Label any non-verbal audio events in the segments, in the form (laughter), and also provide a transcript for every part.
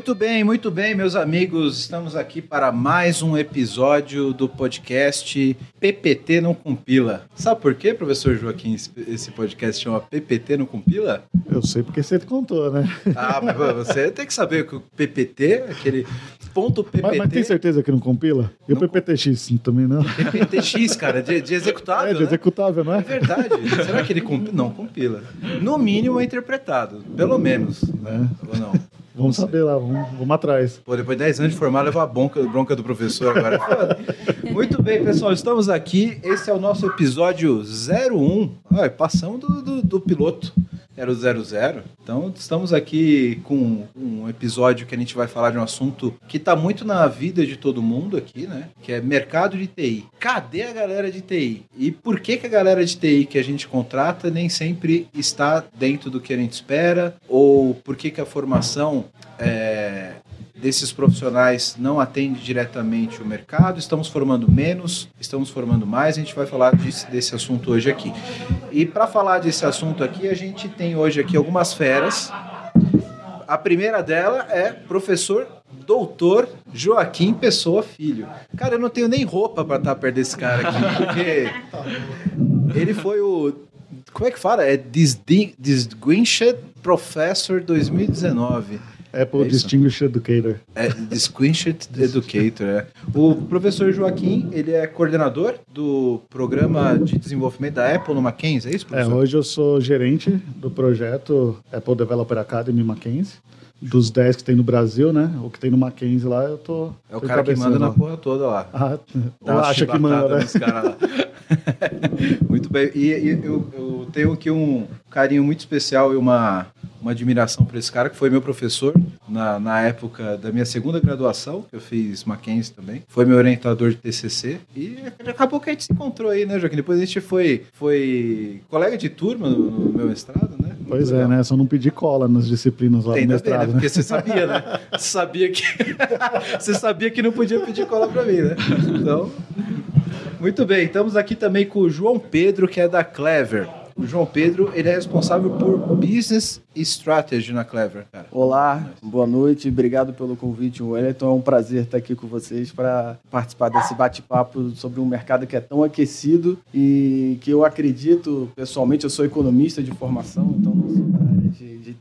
Muito bem, muito bem, meus amigos. Estamos aqui para mais um episódio do podcast PPT Não Compila. Sabe por quê, professor Joaquim, esse podcast chama PPT Não Compila? Eu sei porque você contou, né? Ah, mas você tem que saber que o PPT, aquele ponto PPT... Mas, mas tem certeza que não compila? E não... o PPTX também não? PPTX, cara, de, de executável, É, de né? executável, não é? É verdade. Será que ele comp... não compila? No mínimo é interpretado, pelo menos. Né? Ou não? Vamos saber lá, vamos, vamos atrás. Pô, depois de 10 anos de formar, levar a bronca, bronca do professor agora. (laughs) Muito bem, pessoal, estamos aqui. Esse é o nosso episódio 01. Ah, passamos do, do, do piloto. Era o 00. Então, estamos aqui com um episódio que a gente vai falar de um assunto que está muito na vida de todo mundo aqui, né? Que é mercado de TI. Cadê a galera de TI? E por que, que a galera de TI que a gente contrata nem sempre está dentro do que a gente espera? Ou por que, que a formação é, desses profissionais não atende diretamente o mercado, estamos formando menos, estamos formando mais, a gente vai falar desse, desse assunto hoje aqui. E para falar desse assunto aqui, a gente tem hoje aqui algumas feras. A primeira dela é professor doutor Joaquim Pessoa Filho. Cara, eu não tenho nem roupa para estar perto desse cara aqui, porque ele foi o como é que fala? É Distinguished Professor 2019. Apple é Distinguished Educator. É, Distinguished Educator, é. O professor Joaquim, ele é coordenador do programa de desenvolvimento da Apple no Mackenzie, é isso, professor? É, hoje eu sou gerente do projeto Apple Developer Academy Mackenzie. Dos 10 que tem no Brasil, né? O que tem no Mackenzie lá, eu tô. É o cara que manda na porra toda lá. Ah, acha que manda, né? (laughs) muito bem. E, e eu, eu, tenho aqui um carinho muito especial e uma, uma admiração por esse cara, que foi meu professor na, na época da minha segunda graduação, que eu fiz Mackenzie também. Foi meu orientador de TCC. E acabou que a gente se encontrou aí, né, Joaquim? Depois a gente foi, foi colega de turma no, no meu mestrado, né? Pois é, né? Só não pedir cola nas disciplinas lá Tem do mestrado. Ver, né? Porque você sabia, né? (laughs) Você sabia que (laughs) você sabia que não podia pedir cola para mim, né? Então, muito bem. Estamos aqui também com o João Pedro, que é da Clever. O João Pedro, ele é responsável por Business Strategy na Clever, cara. Olá, boa noite, obrigado pelo convite, Wellington. É um prazer estar aqui com vocês para participar desse bate-papo sobre um mercado que é tão aquecido e que eu acredito, pessoalmente, eu sou economista de formação, então não sou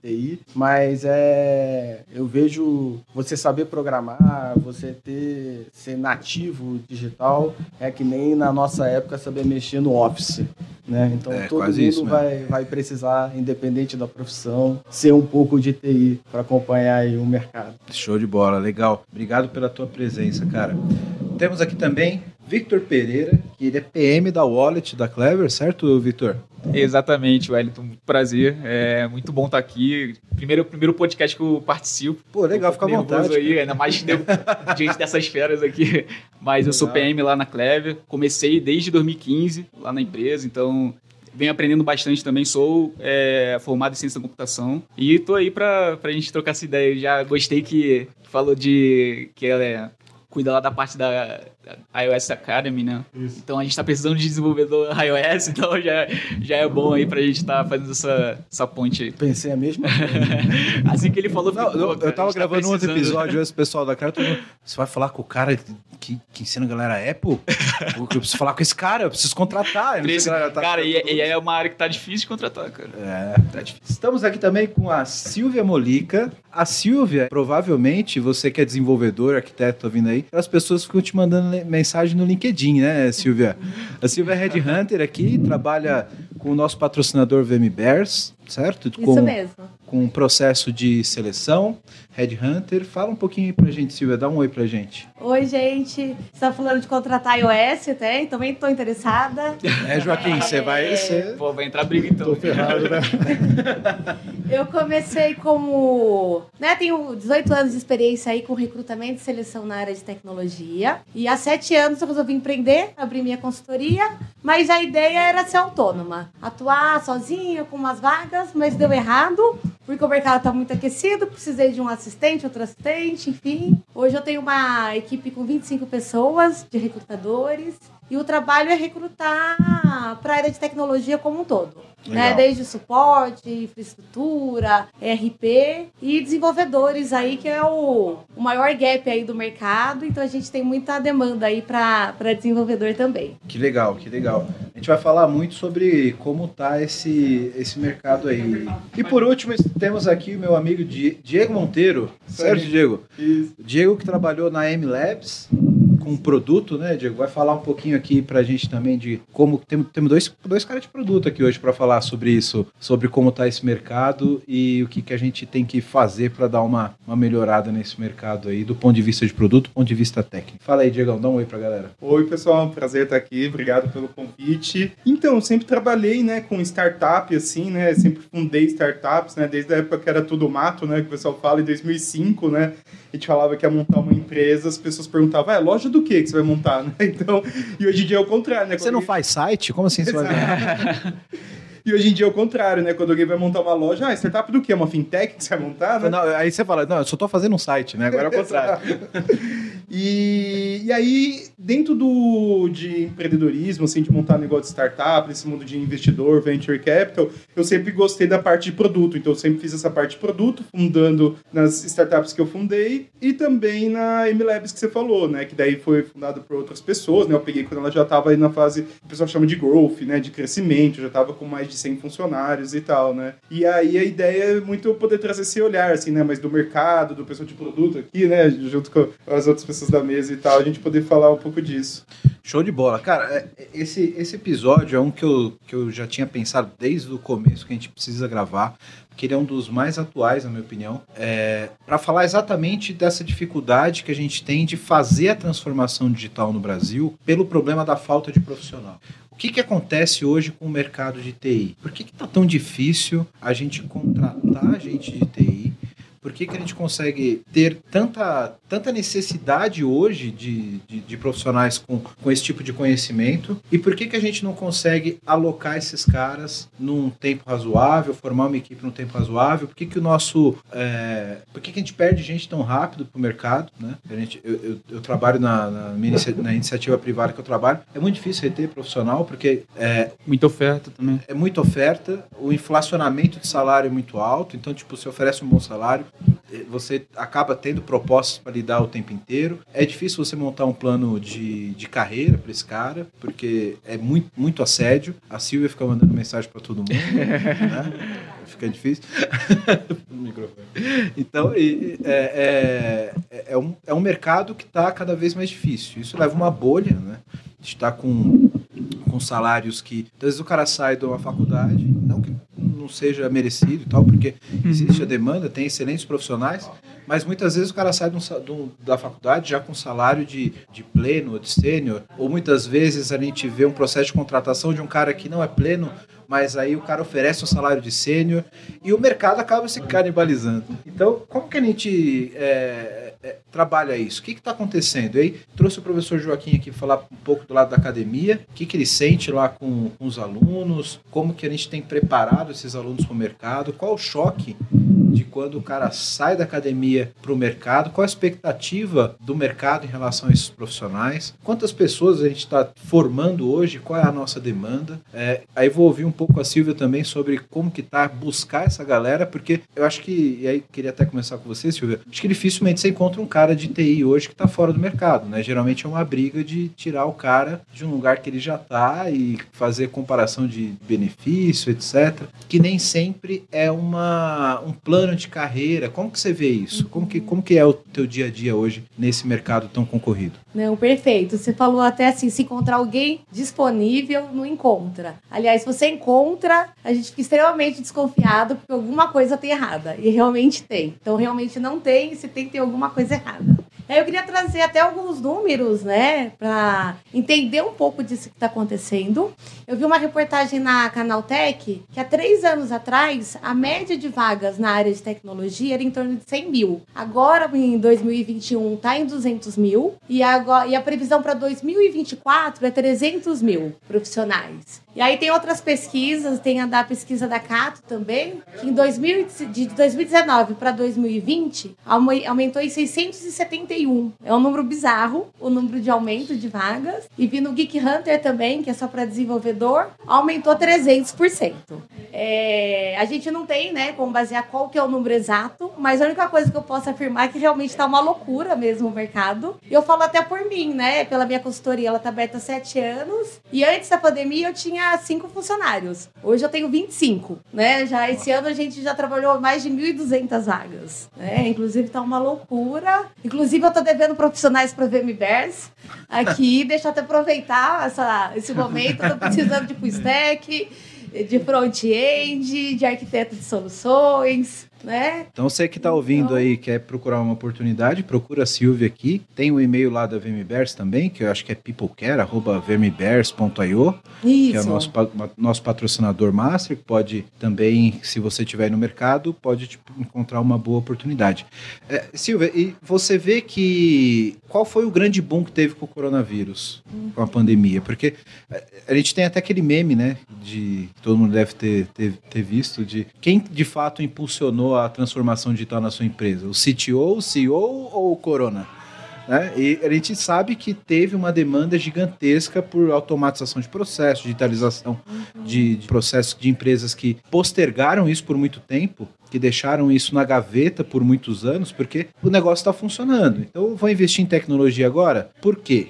TI, mas é, eu vejo você saber programar, você ter ser nativo digital, é que nem na nossa época saber mexer no Office. Né? Então é, todo mundo isso, vai, vai precisar, independente da profissão, ser um pouco de TI para acompanhar o mercado. Show de bola, legal. Obrigado pela tua presença, cara. Temos aqui também Victor Pereira, que ele é PM da Wallet da Clever, certo, Victor? Exatamente, Wellington. Prazer. É muito bom estar aqui. Primeiro, primeiro podcast que eu participo. Pô, legal, fica à vontade. Aí, ainda mais (laughs) diante dessas feras aqui. Mas eu sou PM lá na Clever. Comecei desde 2015 lá na empresa, então venho aprendendo bastante também. Sou é, formado em ciência da computação e estou aí para a gente trocar essa ideia. Já gostei que falou de que ela é cuida lá da parte da, da iOS Academy, né? Isso. Então a gente está precisando de desenvolvedor (laughs) iOS, então já, já é bom aí pra gente estar tá fazendo essa, essa ponte aí. Pensei a mesma (laughs) Assim que ele falou... Não, eu, eu tava tá gravando um outro episódio, esse pessoal da cara, você vai falar com o cara que, que ensina a galera Apple? eu preciso falar com esse cara, eu preciso contratar. Preciso, tá cara, e, e, é uma área que tá difícil de contratar, cara. É, tá difícil. Estamos aqui também com a Silvia Molica. A Silvia, provavelmente, você que é desenvolvedor, arquiteto, tá vindo aí, as pessoas ficam te mandando mensagem no LinkedIn, né, Silvia? A Silvia é Headhunter aqui, trabalha com o nosso patrocinador VM Bears, certo? Isso com, mesmo. Com um processo de seleção, Headhunter. Fala um pouquinho aí pra gente, Silvia, dá um oi pra gente. Oi, gente. Você tá falando de contratar iOS até, também tô interessada. É, Joaquim, você é... vai... Cê... Pô, vai entrar briga então. Tô ferrado, né? (laughs) Eu comecei como... Né, tenho 18 anos de experiência aí com recrutamento e seleção na área de tecnologia. E há sete anos eu resolvi empreender, abrir minha consultoria, mas a ideia era ser autônoma. Atuar sozinha, com umas vagas, mas deu errado, porque o mercado está muito aquecido, precisei de um assistente, outro assistente, enfim. Hoje eu tenho uma equipe com 25 pessoas de recrutadores E o trabalho é recrutar para a área de tecnologia como um todo. Né? Desde suporte, infraestrutura, ERP e desenvolvedores aí, que é o, o maior gap aí do mercado. Então a gente tem muita demanda aí para desenvolvedor também. Que legal, que legal. A gente vai falar muito sobre como tá esse, esse mercado aí. E por último, temos aqui o meu amigo Di- Diego Monteiro. Certo, Diego? Isso. Diego que trabalhou na M Labs com produto, né, Diego? Vai falar um pouquinho aqui pra gente também de como temos, temos dois, dois caras de produto aqui hoje para falar sobre isso, sobre como tá esse mercado e o que, que a gente tem que fazer para dar uma, uma melhorada nesse mercado aí, do ponto de vista de produto, do ponto de vista técnico. Fala aí, Diego, dá um oi pra galera. Oi, pessoal, um prazer estar aqui, obrigado pelo convite. Então, sempre trabalhei, né, com startup, assim, né, sempre fundei startups, né, desde a época que era tudo mato, né, que o pessoal fala, em 2005, né, a gente falava que ia montar uma empresa, as pessoas perguntavam, é, loja do que que você vai montar, né, (laughs) então, e hoje em dia é o contrário, né. Você quando não alguém- faz site? Como assim você vai E hoje em dia é o contrário, né, quando alguém vai montar uma loja, ah, startup do quê? Uma fintech que você vai montar, né? Não, aí você fala, não, eu só tô fazendo um site, né? Agora é o contrário. (laughs) E, e aí, dentro do, de empreendedorismo, assim, de montar negócio de startup, nesse mundo de investidor, venture capital, eu sempre gostei da parte de produto. Então, eu sempre fiz essa parte de produto, fundando nas startups que eu fundei e também na MLabs que você falou, né? Que daí foi fundado por outras pessoas, né? Eu peguei quando ela já estava aí na fase que o pessoal chama de growth, né? De crescimento, já estava com mais de 100 funcionários e tal, né? E aí a ideia é muito eu poder trazer esse olhar, assim, né? Mas do mercado, do pessoal de produto aqui, né? Junto com as outras pessoas da mesa e tal, a gente poder falar um pouco disso. Show de bola. Cara, é- esse, esse episódio é um que eu, que eu já tinha pensado desde o começo que a gente precisa gravar, porque ele é um dos mais atuais, na minha opinião, é, para falar exatamente dessa dificuldade que a gente tem de fazer a transformação digital no Brasil pelo problema da falta de profissional. O que, que acontece hoje com o mercado de TI? Por que está tão difícil a gente contratar gente de TI? Por que, que a gente consegue ter tanta, tanta necessidade hoje de, de, de profissionais com, com esse tipo de conhecimento? E por que, que a gente não consegue alocar esses caras num tempo razoável, formar uma equipe num tempo razoável? Por que, que o nosso. é, por que, que a gente perde gente tão rápido para o mercado? Né? A gente, eu, eu, eu trabalho na, na, inicia- na iniciativa privada que eu trabalho. É muito difícil reter profissional porque é, Muita oferta também. é muita oferta, o inflacionamento de salário é muito alto, então, tipo, você oferece um bom salário, você acaba tendo propostas para lidar o tempo inteiro. É difícil você montar um plano de, de carreira para esse cara, porque é muito, muito assédio. A Silvia fica mandando mensagem para todo mundo, (laughs) né? Fica difícil. (laughs) Então, e- e- é, é, é, um, é um mercado que está cada vez mais difícil. Isso leva uma bolha, né? A gente está com, com salários que. Às vezes o cara sai de uma faculdade, não que não seja merecido e tal, porque existe a demanda, tem excelentes profissionais, mas muitas vezes o cara sai de um de um- da faculdade já com salário de, de pleno ou de sênior, ou muitas vezes a gente vê um processo de contratação de um cara que não é pleno, mas aí o cara oferece um salário de sênior e o mercado acaba se canibalizando. Então, como que a gente é, é, trabalha isso? O que está acontecendo? E aí, trouxe o professor Joaquim aqui falar um pouco do lado da academia, o que, que ele sente lá com, com os alunos, como que a gente tem preparado esses alunos para o mercado, qual o choque de quando o cara sai da academia para o mercado, qual a expectativa do mercado em relação a esses profissionais, quantas pessoas a gente está formando hoje, qual é a nossa demanda. É, aí vou ouvir um pouco a Silvia também sobre como que tá buscar essa galera, porque eu acho que, e aí queria até começar com você, Silvia, acho que dificilmente você encontra um cara de TI hoje que está fora do mercado, né? Geralmente é uma briga de tirar o cara de um lugar que ele já está e fazer comparação de benefício, etc. Que nem sempre é uma, um plano de carreira. Como que você vê isso? Como que, como que é o teu dia a dia hoje nesse mercado tão concorrido? Não, perfeito. Você falou até assim, se encontrar alguém disponível, não encontra. Aliás, se você encontra, a gente fica extremamente desconfiado porque alguma coisa tem errada. E realmente tem. Então, realmente não tem, se tem, tem alguma coisa errada. Eu queria trazer até alguns números, né, para entender um pouco disso que está acontecendo. Eu vi uma reportagem na Canaltech que há três anos atrás a média de vagas na área de tecnologia era em torno de 100 mil. Agora, em 2021, está em 200 mil e, agora, e a previsão para 2024 é 300 mil profissionais. E aí tem outras pesquisas, tem a da pesquisa da Cato também, que em 2000, de 2019 para 2020 aume- aumentou em 671 91. É um número bizarro, o número de aumento de vagas. E vi no Geek Hunter também, que é só para desenvolvedor, aumentou 300%. É, a gente não tem, né, como basear qual que é o número exato, mas a única coisa que eu posso afirmar é que realmente está uma loucura mesmo o mercado. E eu falo até por mim, né, pela minha consultoria, ela está aberta há sete anos. E antes da pandemia eu tinha cinco funcionários. Hoje eu tenho 25, né? Já esse ano a gente já trabalhou mais de 1.200 vagas, né? Inclusive está uma loucura. Inclusive eu estou devendo profissionais para VMBers aqui, (laughs) deixa eu até aproveitar essa, esse momento. Estou precisando de full stack de front-end, de arquiteto de soluções, né? Então você que está ouvindo Então- aí, quer procurar uma oportunidade, procura a Silvia aqui. Tem o e-mail lá da VMBears também, que eu acho que é peoplecare.vermibears.io, Isso. que é o nosso, nosso patrocinador master, que pode também, se você estiver no mercado, pode tipo, encontrar uma boa oportunidade. É, Silvia, e você vê que qual foi o grande boom que teve com o coronavírus, com a pandemia? Porque é, a gente tem até aquele meme, né, de todo mundo deve ter, ter, ter visto, de quem de fato impulsionou a transformação digital na sua empresa? O CTO, o CEO ou o Corona? né? E a gente sabe que teve uma demanda gigantesca por automatização de processos, digitalização de, de processos de empresas que postergaram isso por muito tempo, que deixaram isso na gaveta por muitos anos, porque o negócio está funcionando. Então, eu vou investir em tecnologia agora. Por quê?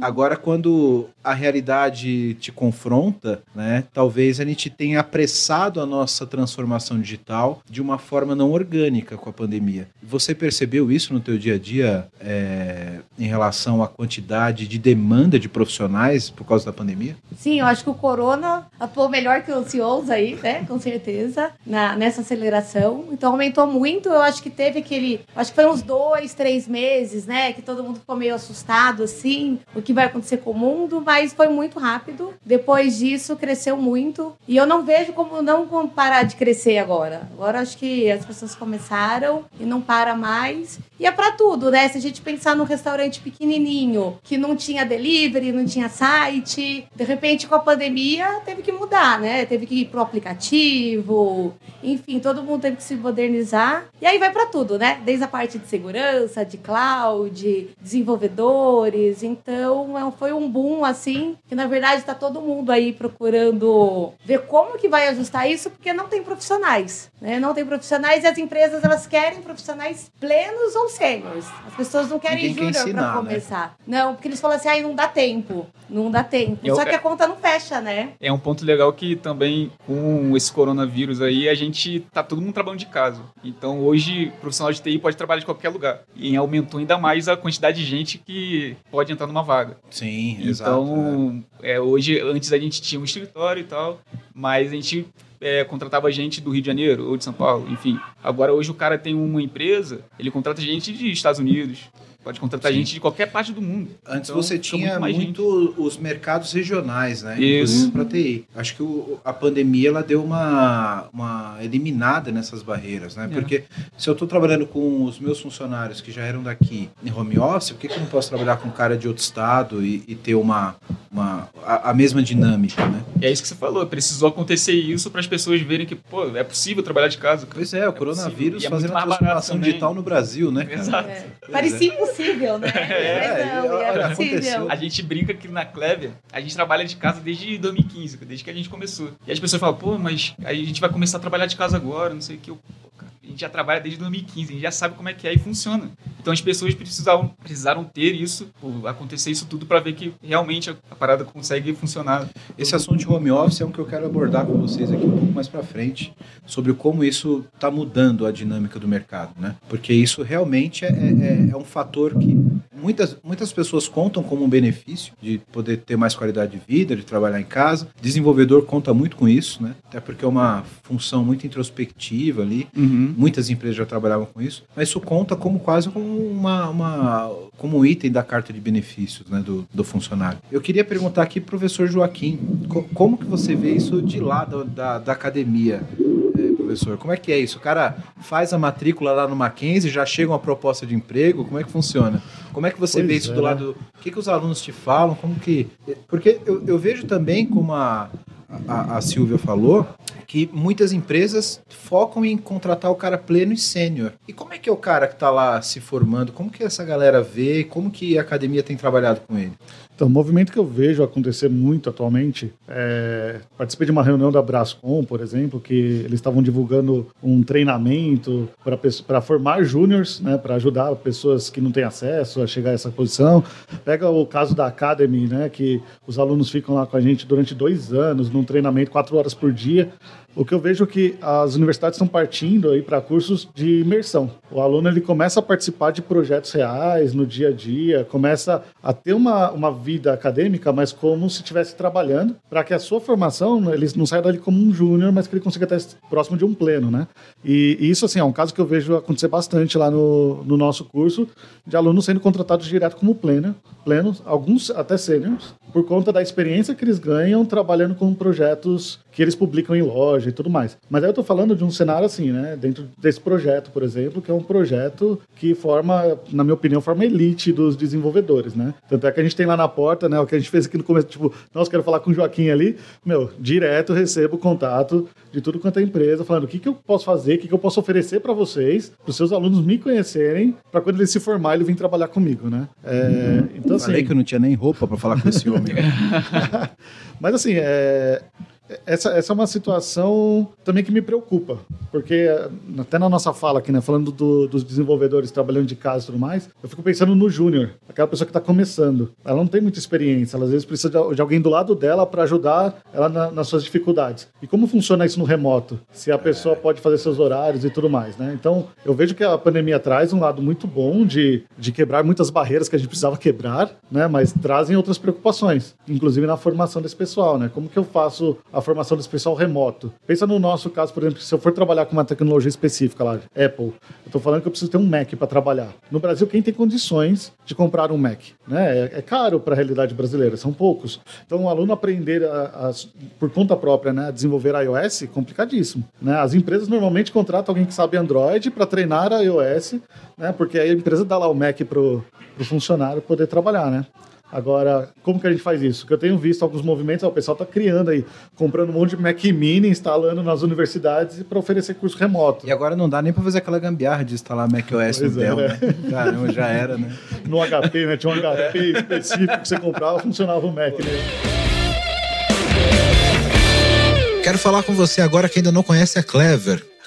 Agora, quando a realidade te confronta, né, talvez a gente tenha apressado a nossa transformação digital de uma forma não orgânica com a pandemia. Você percebeu isso no teu dia a dia é, em relação à quantidade de demanda de profissionais por causa da pandemia? Sim, eu acho que o Corona atuou melhor que os CEOs aí, né? Com certeza, na, nessa aceleração. Então aumentou muito. Eu acho que teve aquele. Acho que foi uns dois, três meses, né? Que todo mundo ficou meio assustado, assim, o que vai acontecer com o mundo, mas foi muito rápido. Depois disso, cresceu muito. E eu não vejo como não parar de crescer agora. Agora acho que as pessoas começaram e não para mais. E é pra tudo, né? Se a gente pensar num restaurante pequenininho, que não tinha delivery, não tinha site, de repente com a pandemia teve que mudar, né? Teve que ir pro aplicativo, enfim, todo mundo teve que se modernizar. E aí vai pra tudo, né? Desde a parte de segurança, de cloud, desenvolvedores. Então, é foi um boom assim, que na verdade tá todo mundo aí procurando ver como que vai ajustar isso, porque não tem profissionais, né? Não tem profissionais e as empresas elas querem profissionais plenos ou sêniores. As pessoas não querem Ninguém júnior para né? começar. Não, porque eles falam assim, aí não dá tempo. Não dá tempo. Eu- Só que a conta não fecha, né? É um ponto legal que também com esse coronavírus aí, a gente tá todo mundo trabalhando de casa. Então hoje, o profissional de TI pode trabalhar de qualquer lugar. E aumentou ainda mais a quantidade de gente que pode entrar numa vaga. Sim, Então, é, hoje, antes a gente tinha um escritório e tal, mas a gente é, contratava gente do Rio de Janeiro ou de São Paulo, enfim. Agora, hoje o cara tem uma empresa, ele contrata gente de Estados Unidos, pode contratar Sim. gente de qualquer parte do mundo. Antes Então, você tinha mais muito, os mercados regionais, né? Isso. Inclusive para TI. Acho que o- a pandemia ela deu uma, uma eliminada nessas barreiras, né? É. Porque se eu estou trabalhando com os meus funcionários que já eram daqui em home office, por que, que eu não posso trabalhar com um cara de outro estado e, e ter uma, uma a, a mesma dinâmica, né? E é isso que você falou, precisou acontecer isso para as pessoas verem que, pô, é possível trabalhar de casa. Pois é, o coronavírus possível. E é fazendo muito a transformação digital no Brasil, né? cara? Exato. É. Impossível, né? (laughs) É, Mas não, é aconteceu. possível. A gente brinca que na Clever, a gente trabalha de casa desde 2015, desde que a gente começou. E as pessoas falam, pô, mas a gente vai começar a trabalhar de casa agora, não sei o que. Eu, gente já trabalha desde 2015, a gente já sabe como é que é e funciona. Então as pessoas precisavam, precisaram ter isso, acontecer isso tudo para ver que realmente a, parada consegue funcionar. Esse assunto de home office é um que eu quero abordar com vocês aqui um pouco mais para frente, sobre como isso está mudando a dinâmica do mercado, né? Porque isso realmente é, é- é um fator que muitas, muitas pessoas contam como um benefício de poder ter mais qualidade de vida, de trabalhar em casa. Desenvolvedor conta muito com isso, né? Até porque é uma função muito introspectiva ali. Muitas empresas já trabalhavam com isso, mas isso conta como quase como uma, uma- como um item da carta de benefícios né, do, do funcionário. Eu queria perguntar aqui pro professor Joaquim, co- como que você vê isso de lá da, da, da academia, eh, professor? Como é que é isso? O cara faz a matrícula lá no Mackenzie, já chega uma proposta de emprego, como é que funciona? Como é que você Pois vê isso é, do lado... O que, que os alunos te falam? Como que... Porque eu, eu vejo também como a, a, a Silvia falou, que muitas empresas focam em contratar o cara pleno e sênior. E como é que é o cara que está lá se formando? Como que essa galera vê? Como que a academia tem trabalhado com ele? Então, o movimento que eu vejo acontecer muito atualmente é. Participei de uma reunião da Brascom, por exemplo, que eles estavam divulgando um treinamento para formar júniors, né, para ajudar pessoas que não têm acesso a chegar a essa posição. Pega o caso da Academy, né, que os alunos ficam lá com a gente durante dois anos, num treinamento, quatro horas por dia. O que eu vejo é que as universidades estão partindo aí para cursos de imersão. O aluno ele começa a participar de projetos reais no dia a dia, começa a ter uma, uma vida acadêmica, mas como se estivesse trabalhando, para que a sua formação ele não saia dali como um júnior, mas que ele consiga estar próximo de um pleno, né? E, e, isso assim é um caso que eu vejo acontecer bastante lá no, no nosso curso de alunos sendo contratados direto como pleno, plenos, alguns até sêniores, por conta da experiência que eles ganham trabalhando com projetos que eles publicam em loja e tudo mais. Mas aí eu estou falando de um cenário assim, né? Dentro desse projeto, por exemplo, que é um projeto que forma, na minha opinião, forma elite dos desenvolvedores, né? Tanto é que a gente tem lá na porta, né? O que a gente fez aqui no começo, tipo, nossa, quero falar com o Joaquim ali. Meu, direto recebo contato de tudo quanto é empresa, falando o que, que eu posso fazer, o que, que eu posso oferecer para vocês, para os seus alunos me conhecerem, para quando ele se formar, ele vir trabalhar comigo, né? É, então, assim, Falei que eu não tinha nem roupa para falar com esse homem. (laughs) Mas assim, é, essa, essa é uma situação também que me preocupa, porque até na nossa fala aqui, né, falando do, dos desenvolvedores trabalhando de casa e tudo mais, eu fico pensando no júnior, aquela pessoa que está começando. Ela não tem muita experiência, ela às vezes precisa de, de alguém do lado dela para ajudar ela na, nas suas dificuldades. E como funciona isso no remoto? Se a pessoa pode fazer seus horários e tudo mais, né? Então, eu vejo que a pandemia traz um lado muito bom de, de quebrar muitas barreiras que a gente precisava quebrar, né? Mas trazem outras preocupações, inclusive na formação desse pessoal, né? Como que eu faço a a formação desse pessoal remoto. Pensa no nosso caso, por exemplo, se eu for trabalhar com uma tecnologia específica lá, Apple, eu estou falando que eu preciso ter um Mac para trabalhar. No Brasil, quem tem condições de comprar um Mac? Né? É, é caro para a realidade brasileira, são poucos. Então, o um aluno aprender a, a, por conta própria né, a desenvolver iOS, complicadíssimo. Né? As empresas normalmente contratam alguém que sabe Android para treinar a iOS, né? porque aí a empresa dá lá o Mac para o funcionário poder trabalhar. Né? Agora, como que a gente faz isso? Que eu tenho visto alguns movimentos, ó, o pessoal está criando aí, comprando um monte de Mac Mini, instalando nas universidades para oferecer curso remoto. E agora não dá nem para fazer aquela gambiarra de instalar Mac OS no é, Dell, né? né? Caramba, já era, né? No HP, né? Tinha um HP específico que você comprava, funcionava o Mac, né? Quero falar com você agora que ainda não conhece a Clever.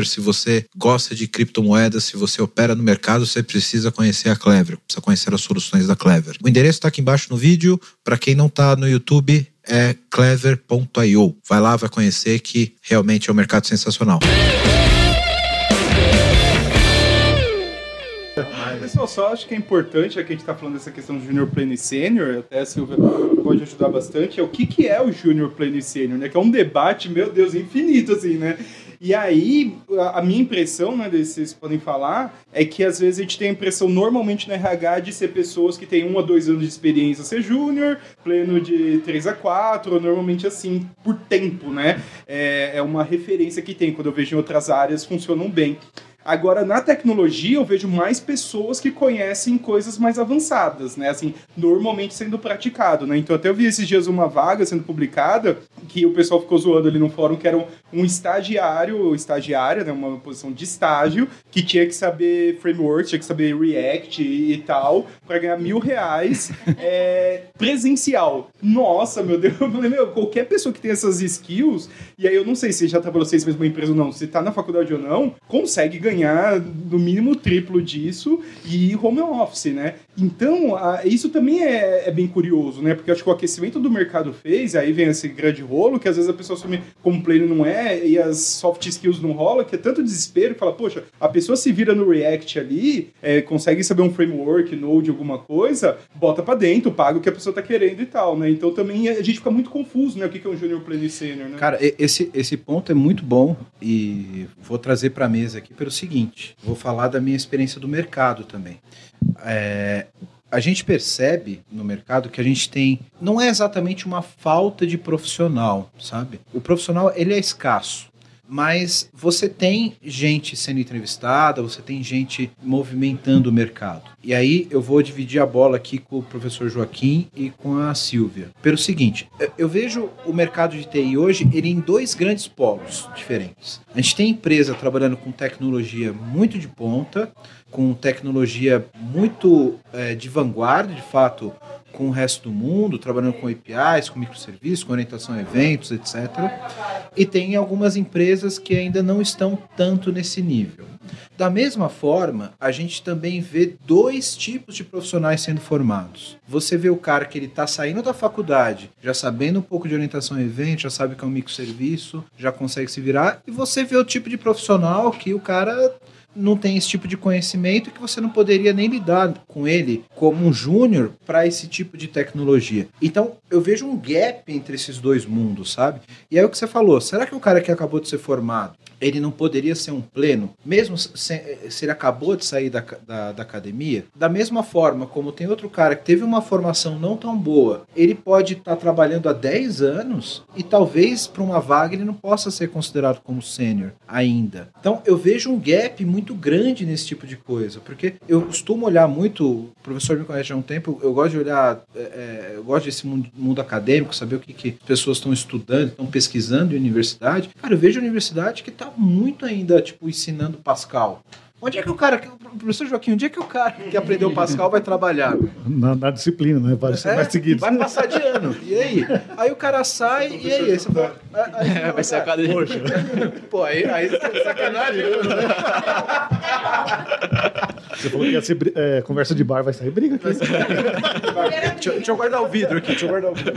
Clever. Se você gosta de criptomoedas, se você opera no mercado, você precisa conhecer a Clever, precisa conhecer as soluções da Clever. O endereço está aqui embaixo no vídeo. Para quem não está no YouTube, é clever.io. Vai lá, vai conhecer que realmente é um mercado sensacional. Pessoal, só acho que é importante, aqui a gente está falando dessa questão do Junior Plano e Sênior, até a Silvia pode ajudar bastante, é o que, que é o Junior Plano e Sênior, né? Que é um debate, meu Deus, infinito, assim, né? E aí, a minha impressão, né, vocês podem falar, é que às vezes a gente tem a impressão, normalmente no RH, de ser pessoas que têm um a dois anos de experiência ser júnior, pleno de 3 a 4, normalmente assim, por tempo, né? É, é uma referência que tem, quando eu vejo em outras áreas, funcionam bem. Agora, na tecnologia, eu vejo mais pessoas que conhecem coisas mais avançadas, né? Assim, normalmente sendo praticado, né? Então, até eu vi esses dias uma vaga sendo publicada que o pessoal ficou zoando ali no fórum que era um, um estagiário, estagiária, né? Uma posição de estágio que tinha que saber framework, tinha que saber React e, e tal, para ganhar mil reais (laughs) é, presencial. Nossa, meu Deus, (laughs) eu falei, meu, qualquer pessoa que tem essas skills, e aí eu não sei se já trabalhou seis meses numa empresa ou não, se tá na faculdade ou não, consegue ganhar ganhar no mínimo triplo disso e home office, né? Então, a- isso também é, é bem curioso, né? Porque acho que o aquecimento do mercado fez, aí vem esse grande rolo, que às vezes a pessoa assume como pleno não é, e as soft skills não rola, que é tanto desespero, que fala, poxa, a pessoa se vira no React ali, é, consegue saber um framework, Node, alguma coisa, bota pra dentro, paga o que a pessoa tá querendo e tal, né? Então também a gente fica muito confuso, né? O que é um junior pleno e sênior, né? Cara, esse, esse ponto é muito bom e vou trazer para a mesa aqui pelo seguinte: vou falar da minha experiência do mercado também. É, a gente percebe no mercado que a gente tem não é exatamente uma falta de profissional, sabe? O profissional ele é escasso. Mas você tem gente sendo entrevistada, você tem gente movimentando o mercado. E aí eu vou dividir a bola aqui com o professor Joaquim e com a Silvia. Pelo seguinte, eu- vejo o mercado de TI hoje ele em dois grandes polos diferentes. A gente tem empresa trabalhando com tecnologia muito de ponta, com tecnologia muito eh, de vanguarda, de fato, com o resto do mundo, trabalhando com APIs, com microserviços, com orientação a eventos, etc. E tem algumas empresas que ainda não estão tanto nesse nível. Da mesma forma, a gente também vê dois tipos de profissionais sendo formados. Você vê o cara que ele está saindo da faculdade, já sabendo um pouco de orientação a evento, já sabe que é um microserviço, já consegue se virar, e você vê o tipo de profissional que o cara não tem esse tipo de conhecimento que você não poderia nem lidar com ele como um júnior para esse tipo de tecnologia. Então, eu vejo um gap entre esses dois mundos, sabe? E é o que você falou, será que o cara que acabou de ser formado, ele não poderia ser um pleno, mesmo se, se ele acabou de sair da, da, da academia? Da mesma forma como tem outro cara que teve uma formação não tão boa, ele pode estar trabalhando há 10 anos e talvez para uma vaga ele não possa ser considerado como sênior ainda. Então eu vejo um gap muito grande nesse tipo de coisa, porque eu costumo olhar muito, o professor me conhece há um tempo, eu gosto de olhar, é, é, eu gosto desse mundo, mundo acadêmico, saber o que, que as pessoas estão estudando, estão pesquisando em universidade. Cara, eu vejo universidade que está muito ainda, tipo, ensinando Pascal. Onde é que o cara, o professor Joaquim, onde é que o cara que aprendeu Pascal vai trabalhar? Na, na disciplina, né? Vários É, mais seguidos. vai passar de ano. E aí? Aí o cara sai, e aí? aí você fala, aí- fala, Vai ser a cara, cada Poxa, Pô, aí, aí é sacanagem. (laughs) você falou que ia ser é, conversa de bar, vai sair briga aqui. Deixa, eu- deixa eu guardar o vidro aqui, deixa eu guardar o vidro.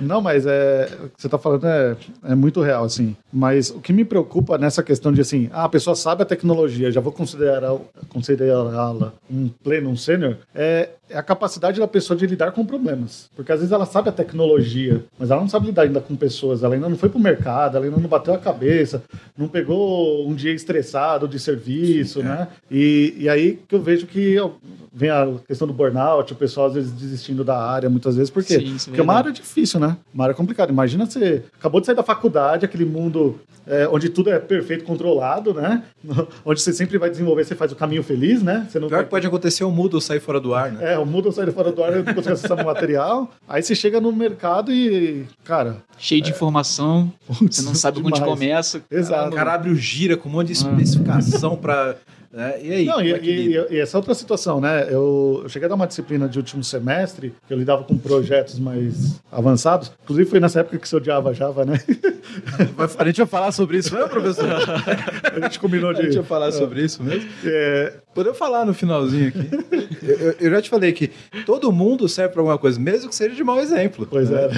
Não, mas é, o que você está falando é, é muito real, assim. Mas o que me preocupa nessa questão de assim, ah, a pessoa sabe a tecnologia, já vou considerar considerá-la um pleno, um sênior, é, é a capacidade da pessoa de lidar com problemas. Porque às vezes ela sabe a tecnologia, mas ela não sabe lidar ainda com pessoas, ela ainda não foi pro mercado, ela ainda não bateu a cabeça, não pegou um dia estressado de serviço, né? E, e aí que eu vejo que vem a questão do burnout, o pessoal às vezes desistindo da área, muitas vezes, por quê? Sim, é Porque é uma área difícil, né? Uma área complicada. Imagina você acabou de sair da faculdade, aquele mundo é, onde tudo é perfeito, controlado, né? (laughs) Onde você sempre vai desenvolver, você faz o caminho feliz, né? Você não Pior que pode acontecer o Moodle sair fora do ar, né? É, o mundo sai fora do ar, não consegue acessar o material. Aí você chega no mercado e, cara, Cheio de informação, (laughs) putz, você não sabe por onde demais. começa. O Exato. cara abre o gira com um monte de especificação pra. Né? E aí? Não, e, é e- e essa outra situação, né? Eu, eu cheguei a dar uma disciplina de último semestre, que eu lidava com projetos mais avançados. Inclusive foi nessa época que você odiava Java, né? (laughs) A gente vai falar sobre isso mesmo, professor? A gente combinou A gente de. vai falar sobre isso mesmo? É, Podemos falar no finalzinho aqui. (laughs) Eu, eu- já te falei que todo mundo serve pra alguma coisa, mesmo que seja de mau exemplo. Pois é.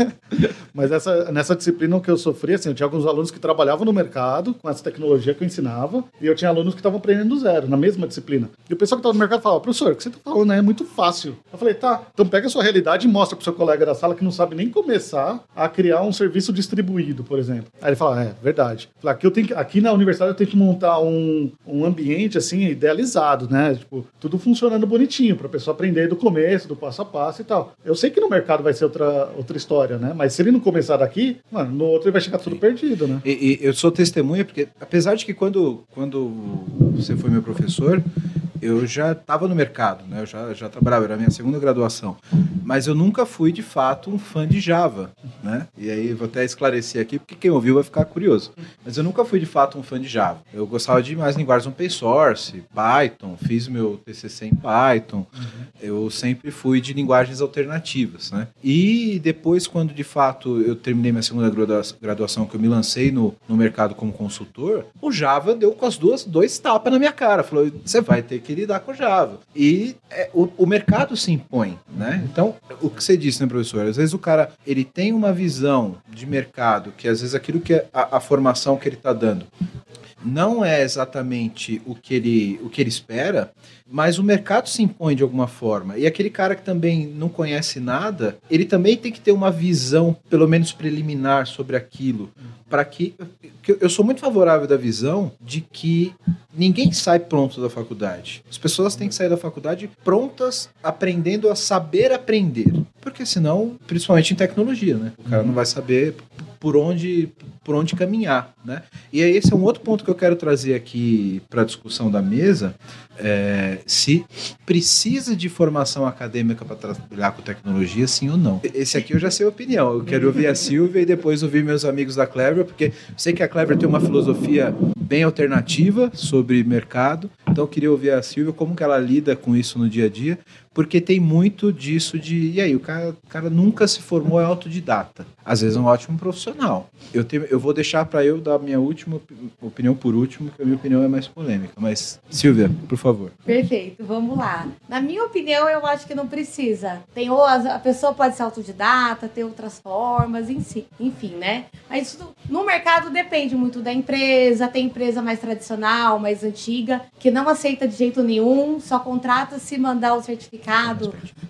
(laughs) Mas essa, nessa disciplina que eu sofri, assim, eu tinha alguns alunos que trabalhavam no mercado com essa tecnologia que eu ensinava, e eu tinha alunos que estavam aprendendo do zero, na mesma disciplina. E o pessoal que estava no mercado falava, professor, o que você está falando é muito fácil. Eu falei, tá, então pega a sua realidade e mostra pro seu colega da sala que não sabe nem começar a criar um serviço distribuído, por exemplo. Aí ele fala, é, verdade. Eu falei, aqui, eu tenho que- aqui na universidade eu tenho que montar um, um ambiente, assim, idealizado, né? Tipo, tudo funcionando bonitinho, para a pessoa aprender do começo, do passo a passo e tal. Eu sei que no mercado vai ser outra, outra história, né? Mas se ele não começar daqui, mano, no outro ele vai chegar tudo perdido, né? E, e eu sou testemunha, porque apesar de que quando, quando você foi meu professor, eu já estava no mercado, né? Eu já, já trabalhava, era a minha segunda graduação. Mas eu nunca fui, de fato, um fã de Java, né? E aí vou até esclarecer aqui, porque quem ouviu vai ficar curioso. Mas eu nunca fui, de fato, um fã de Java. Eu gostava de mais linguagens open source, Python, fiz meu TCC em Python. Eu sempre fui de linguagens alternativas, né? E depois, quando de fato eu terminei minha segunda gradua- graduação, que eu me lancei no, no mercado como consultor, o Java deu com as duas, dois tapas na minha cara. Falou, você vai ter que lidar com Java. E é, o, o mercado se impõe, né? Então, o que você disse, né, professor? Às vezes o cara, ele tem uma visão de mercado, que às vezes aquilo que é a, a formação que ele está dando não é exatamente o que ele, o que ele espera, mas o mercado se impõe de alguma forma. E aquele cara que também não conhece nada, ele também tem que ter uma visão, pelo menos preliminar, sobre aquilo. Para que, que eu sou muito favorável da visão de que ninguém sai pronto da faculdade. As pessoas têm que sair da faculdade prontas, aprendendo a saber aprender. Porque senão, principalmente em tecnologia, né? O cara não vai saber por onde por onde caminhar, né? E aí esse é um outro ponto que eu quero trazer aqui para a discussão da mesa, é, se precisa de formação acadêmica para trabalhar com tecnologia, sim ou não. Esse aqui eu já sei a opinião. Eu quero ouvir a (laughs) Silvia e depois ouvir meus amigos da Clever, porque eu sei que a Clever tem uma filosofia bem alternativa sobre mercado. Então eu queria ouvir a Silvia como que ela lida com isso no dia a dia, porque tem muito disso de e aí o cara, o cara nunca se formou é autodidata. Às vezes é um ótimo profissional. Eu tenho, eu vou deixar para eu dar minha última op- opinião por último, que a minha opinião é mais polêmica. Mas Silvia, por favor. Perfeito, vamos lá. Na minha opinião, eu acho que não precisa. Tem ou a pessoa pode ser autodidata, ter outras formas, enfim, né? Mas isso no mercado depende muito da empresa. Tem empresa mais tradicional, mais antiga, que não aceita de jeito nenhum, só contrata se mandar o certificado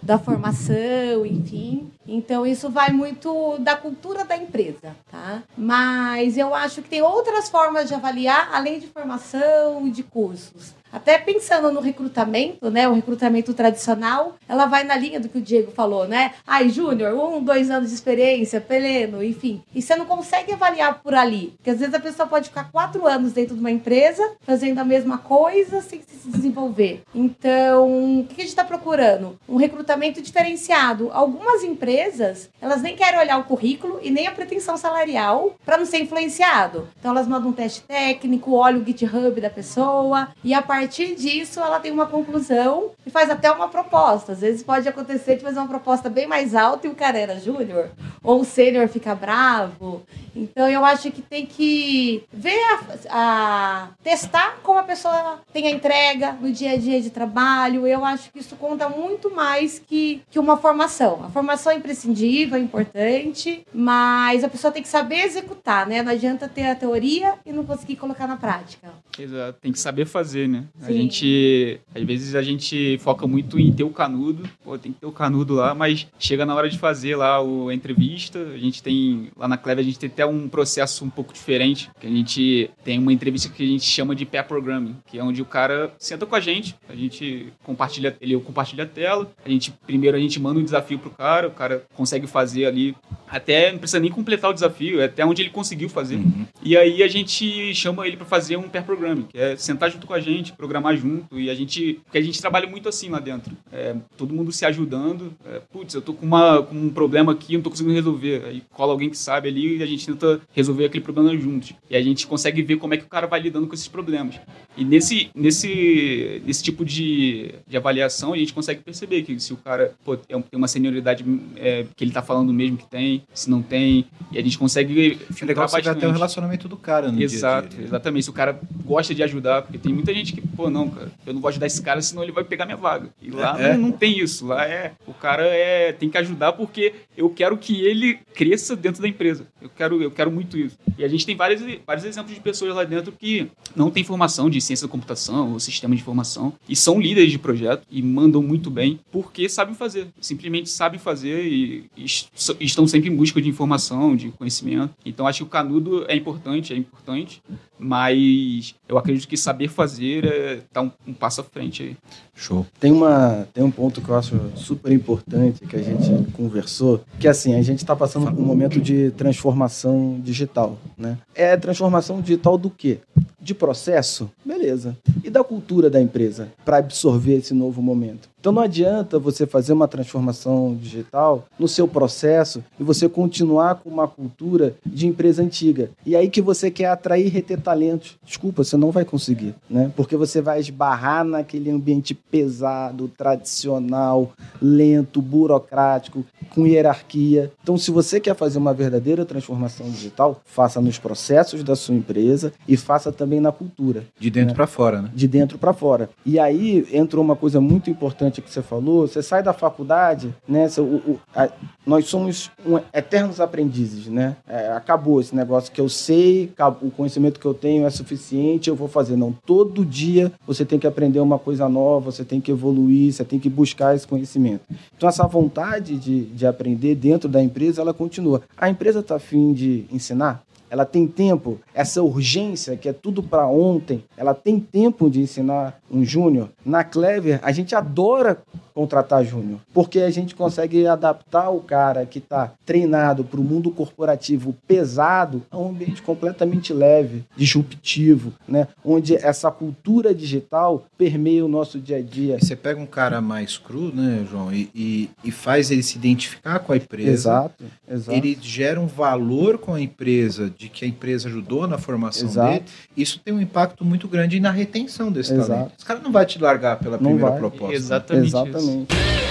da formação, enfim. Então isso vai muito da cultura da empresa, tá? Mas eu acho que tem outras formas de avaliar além de formação e de cursos. Até pensando no recrutamento, né? O recrutamento tradicional, ela vai na linha do que o Diego falou, né? Ai, Júnior, um, dois anos de experiência, peleno, enfim. E você não consegue avaliar por ali. Porque às vezes a pessoa pode ficar quatro anos dentro de uma empresa, fazendo a mesma coisa, sem se desenvolver. Então, o que a gente está procurando? Um recrutamento diferenciado. Algumas empresas, elas nem querem olhar o currículo e nem a pretensão salarial para não ser influenciado. Então, elas mandam um teste técnico, olham o GitHub da pessoa e a partir disso ela tem uma conclusão e faz até uma proposta. Às vezes pode acontecer de fazer uma proposta bem mais alta e o cara era júnior, ou o sênior fica bravo. Então eu acho que tem que ver a, a- testar como a pessoa tem a entrega no dia a dia de trabalho. Eu acho que isso conta muito mais que, que uma formação. A formação é imprescindível, é importante, mas a pessoa tem que saber executar, né? Não adianta ter a teoria e não conseguir colocar na prática. Exato, tem que saber fazer, né? A Sim. gente, às vezes a gente foca muito em ter o canudo, pô, tem que ter o canudo lá, mas chega na hora de fazer lá o, a entrevista, a gente tem, lá na Clever a gente tem até um processo um pouco diferente, que a gente tem uma entrevista que a gente chama de pair programming, que é onde o cara senta com a gente, a gente compartilha, ele compartilha a tela, a gente, primeiro a gente manda um desafio pro cara, o cara consegue fazer ali, até não precisa nem completar o desafio, é até onde ele conseguiu fazer. E aí a gente chama ele para fazer um pair programming, que é sentar junto com a gente, programar junto. E a gente. Porque a gente trabalha muito assim lá dentro. É, todo mundo se ajudando. É, Putz, eu tô com, uma, com um problema aqui, não tô conseguindo resolver. Aí cola alguém que sabe ali e a gente tenta resolver aquele problema juntos. E a gente consegue ver como é que o cara vai lidando com esses problemas. E nesse, nesse, nesse tipo de, de avaliação, a gente consegue perceber que se o cara pô, é tem uma senioridade é, que ele tá falando mesmo que tem, se não tem. E a gente consegue filtrar já bastante. ter o relacionamento do cara no Exato, dia dia. exatamente. Se o cara gosta de ajudar, porque tem muita gente que, pô, não, cara, eu não vou ajudar esse cara, senão ele vai pegar minha vaga. E lá É. não, não tem isso. Lá é. O cara é, tem que ajudar porque eu quero que ele cresça dentro da empresa. Eu quero, eu quero muito isso. E a gente tem vários, vários exemplos de pessoas lá dentro que não têm formação de ciência da computação ou sistema de informação e são líderes de projeto e mandam muito bem porque sabem fazer. Simplesmente sabem fazer e, e est- estão sempre em busca de informação, de conhecimento. Então acho que o canudo é importante, é importante, mas eu acredito que saber fazer é tá um, um passo à frente aí. Show. Tem, uma, tem um ponto que eu acho super importante que a gente conversou, que assim, a gente está passando por um momento de transformação digital, né? É transformação digital do quê? de processo? Beleza. E da cultura da empresa para absorver esse novo momento? Então não adianta você fazer uma transformação digital no seu processo e você continuar com uma cultura de empresa antiga. E aí que você quer atrair e reter talentos. Desculpa, você não vai conseguir, né? Porque você vai esbarrar naquele ambiente pesado, tradicional, lento, burocrático, com hierarquia. Então, se você quer fazer uma verdadeira transformação digital, faça nos processos da sua empresa e faça também na cultura. De dentro né? para fora, né? De dentro para fora. E aí entrou uma coisa muito importante que você falou. Você sai da faculdade, né? Você, o, o, a, nós somos um, eternos aprendizes, né? É, acabou esse negócio que eu sei, o conhecimento que eu tenho é suficiente, eu vou fazer. Não, todo dia você tem que aprender uma coisa nova, você tem que evoluir, você tem que buscar esse conhecimento. Então, essa vontade de, de aprender dentro da empresa, ela continua. A empresa está afim de ensinar? Ela tem tempo, essa urgência que é tudo para ontem, ela tem tempo de ensinar um júnior. Na Clever, a gente adora contratar júnior, porque a gente consegue adaptar o cara que está treinado para o mundo corporativo pesado a um ambiente completamente leve, disruptivo, né? onde essa cultura digital permeia o nosso dia a dia. Você pega um cara mais cru, né, João, e, e, e faz ele se identificar com a empresa. Exato, exato. Ele gera um valor com a empresa, de que a empresa ajudou na formação exato. dele. Isso tem um impacto muito grande na retenção desse exato. talento. Esse cara não vai te largar pela não primeira vai. proposta. Exatamente. Exatamente. Isso.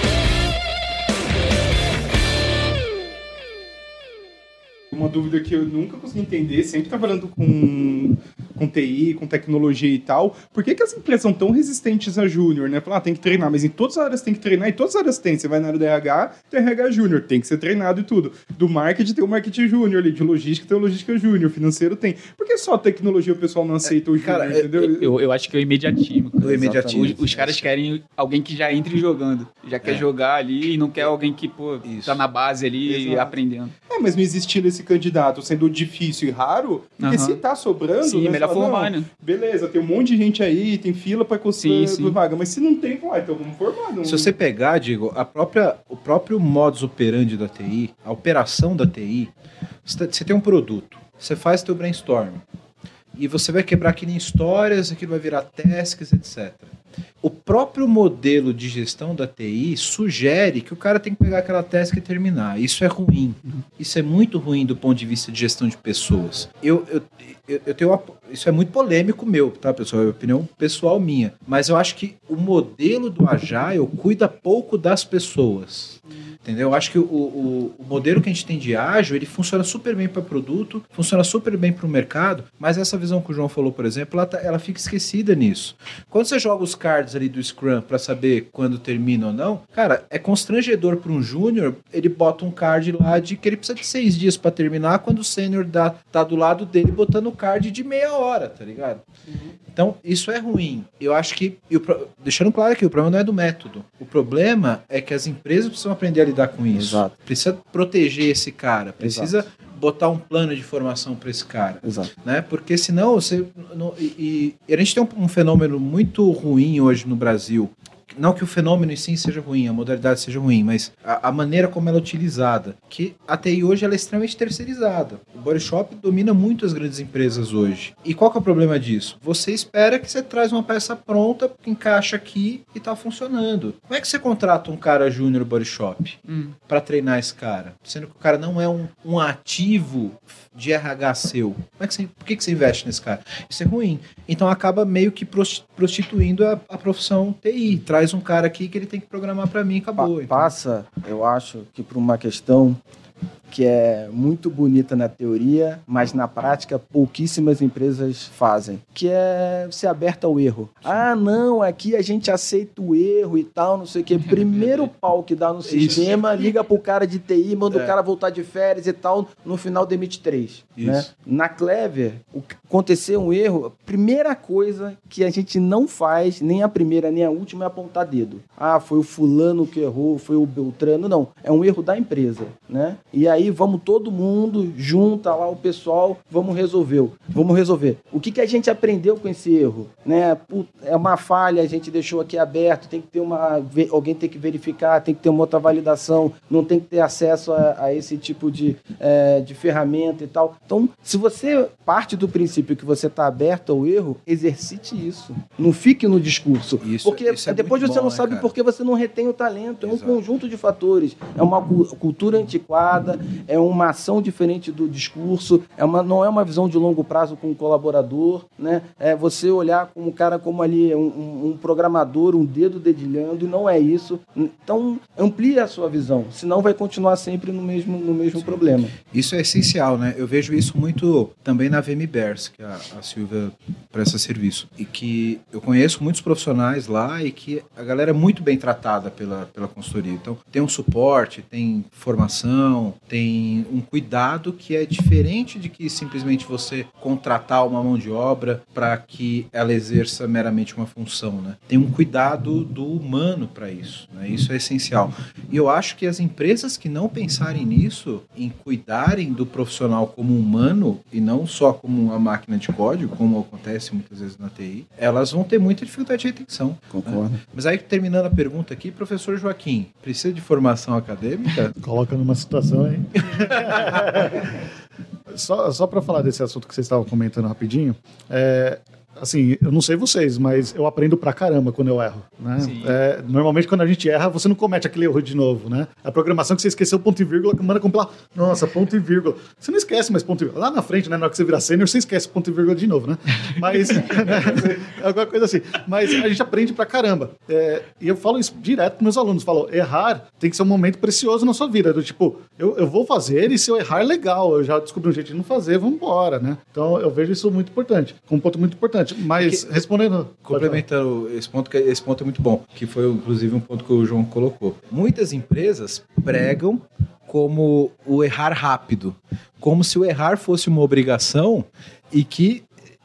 Uma dúvida que eu nunca consegui entender, sempre trabalhando com, com TI, com tecnologia e tal, por que, que as empresas são tão resistentes a júnior, né? Falar, ah, tem que treinar, mas em todas as áreas tem que treinar, e todas as áreas tem. Você vai na área do RH, tem RH júnior, tem que ser treinado e tudo. Do marketing tem o marketing júnior ali, de logística tem o logística júnior, financeiro tem. Por que só tecnologia o pessoal não aceita o júnior, entendeu? Eu, eu acho que é o imediatismo. O imediatismo. Os, os, caras querem alguém que já entre jogando, já quer é. jogar ali e não quer alguém que, pô, Isso. tá na base ali Exato. aprendendo. É, mas não existindo esse candidato sendo difícil e raro, porque uhum. se tá sobrando. Sim, né, melhor fala, formar, né? Beleza, tem um monte de gente aí, tem fila para conseguir vaga, mas se não tem, ah, então vamos formar. Não... Se você pegar, digo, a própria, o próprio modus operandi da TI, a operação da TI, você tem um produto, você faz teu brainstorm, e você vai quebrar aquilo em histórias, aquilo vai virar tasks, etc. O próprio modelo de gestão da TI sugere que o cara tem que pegar aquela task e terminar. Isso é ruim. Isso é muito ruim do ponto de vista de gestão de pessoas. Eu, eu, eu, eu tenho uma, isso é muito polêmico meu, tá, pessoal? É opinião pessoal minha. Mas eu acho que o modelo do Agile cuida pouco das pessoas. Entendeu? Eu acho que o, o, o, modelo que a gente tem de ágil, ele funciona super bem para produto, funciona super bem para o mercado, mas essa visão que o João falou, por exemplo, ela, tá, ela fica esquecida nisso. Quando você joga os cards ali do Scrum para saber quando termina ou não, cara, é constrangedor para um júnior, ele bota um card lá de que ele precisa de seis dias para terminar, quando o sênior tá do lado dele botando o card de meia hora, tá ligado? Uhum. Então, isso é ruim. Eu acho que, eu, deixando claro aqui, o problema não é do método. O problema é que as empresas precisam aprender a lidar com isso. Exato. Precisa proteger esse cara, precisa Exato. botar um plano de formação para esse cara. Exato. Né? Porque senão você. Não, e, e, a gente tem um, um fenômeno muito ruim hoje no Brasil, não que o fenômeno em si seja ruim, a modalidade seja ruim, mas a, a, maneira como ela é utilizada. Que a TI hoje ela é extremamente terceirizada. O body shop domina muito as grandes empresas hoje. E qual que é o problema disso? Você espera que você traz uma peça pronta, encaixa aqui e tá funcionando. Como é que você contrata um cara júnior body shop hum. para treinar esse cara? Sendo que o cara não é um, um ativo de RH seu. Como é que você, por que, que você investe nesse cara? Isso é ruim. Então acaba meio que prostituindo a, a profissão TI. Traz um cara aqui que ele tem que programar para mim, acabou. Pa passa, eu acho que por uma questão que é muito bonita na teoria, mas na prática pouquíssimas empresas fazem, que é ser aberta ao erro. Ah, não, aqui a gente aceita o erro e tal, não sei o quê. Primeiro (laughs) pau que dá no sistema, Isso. liga pro cara de TI, manda é. o cara voltar de férias e tal, no final demite três. Né? Na Clever, acontecer um erro, a primeira coisa que a gente não faz, nem a primeira nem a última, é apontar dedo. Ah, foi o fulano que errou, foi o Beltrano. Não, é um erro da empresa, né? E aí aí vamos todo mundo, junta lá o pessoal, vamos resolver. Vamos resolver. O que, que a gente aprendeu com esse erro? Né? É uma falha, a gente deixou aqui aberto, tem que ter uma. Alguém tem que verificar, tem que ter uma outra validação, não tem que ter acesso a, a esse tipo de, é, de ferramenta e tal. Então, se você parte do princípio que você está aberto ao erro, exercite isso. Não fique no discurso. Isso, porque isso é depois você bom, não né, sabe por que você não retém o talento. É Exato. um conjunto de fatores. É uma cultura antiquada, é uma ação diferente do discurso, é uma, não é uma visão de longo prazo com o colaborador, né? É você olhar como um cara como ali, um, um programador, um dedo dedilhando, e não é isso. Então, amplie a sua visão, senão vai continuar sempre no mesmo, no mesmo problema. Isso é essencial, né? Eu vejo isso muito também na VMBers, que a, a Silvia presta serviço. E que eu conheço muitos profissionais lá e que a galera é muito bem tratada pela, pela consultoria. Então, tem um suporte, tem formação, tem um cuidado que é diferente de que simplesmente você contratar uma mão de obra para que ela exerça meramente uma função, né? Tem um cuidado do humano para isso, né? Isso é essencial. E eu acho que as empresas que não pensarem nisso, em cuidarem do profissional como humano e não só como uma máquina de código, como acontece muitas vezes na TI, elas vão ter muita dificuldade de retenção. Concordo. Né? Mas aí, terminando a pergunta aqui, professor Joaquim, precisa de formação acadêmica? Coloca numa situação aí. (laughs) só só para falar desse assunto que vocês estavam comentando rapidinho, é, assim, eu não sei vocês, mas eu aprendo pra caramba quando eu erro, né? É, normalmente quando a gente erra, você não comete aquele erro de novo, né? A programação que você esqueceu ponto e vírgula, manda compilar, nossa, ponto e vírgula. Você não esquece mais ponto e vírgula. Lá na frente, né, na hora que você virar sênior, você esquece ponto e vírgula de novo, né? Mas, (laughs) né, alguma coisa assim. Mas a gente aprende pra caramba. É, e eu falo isso direto com meus alunos, falo, errar tem que ser um momento precioso na sua vida, do tipo, eu, eu vou fazer e se eu errar, legal, eu já descobri um jeito de não fazer, vamos embora, né? Então eu vejo isso muito importante, como um ponto muito importante Mas que, respondendo. Complementando esse ponto, que esse ponto é muito bom, que foi inclusive um ponto que o João colocou. Muitas empresas pregam como o errar rápido, como se o errar fosse uma obrigação e que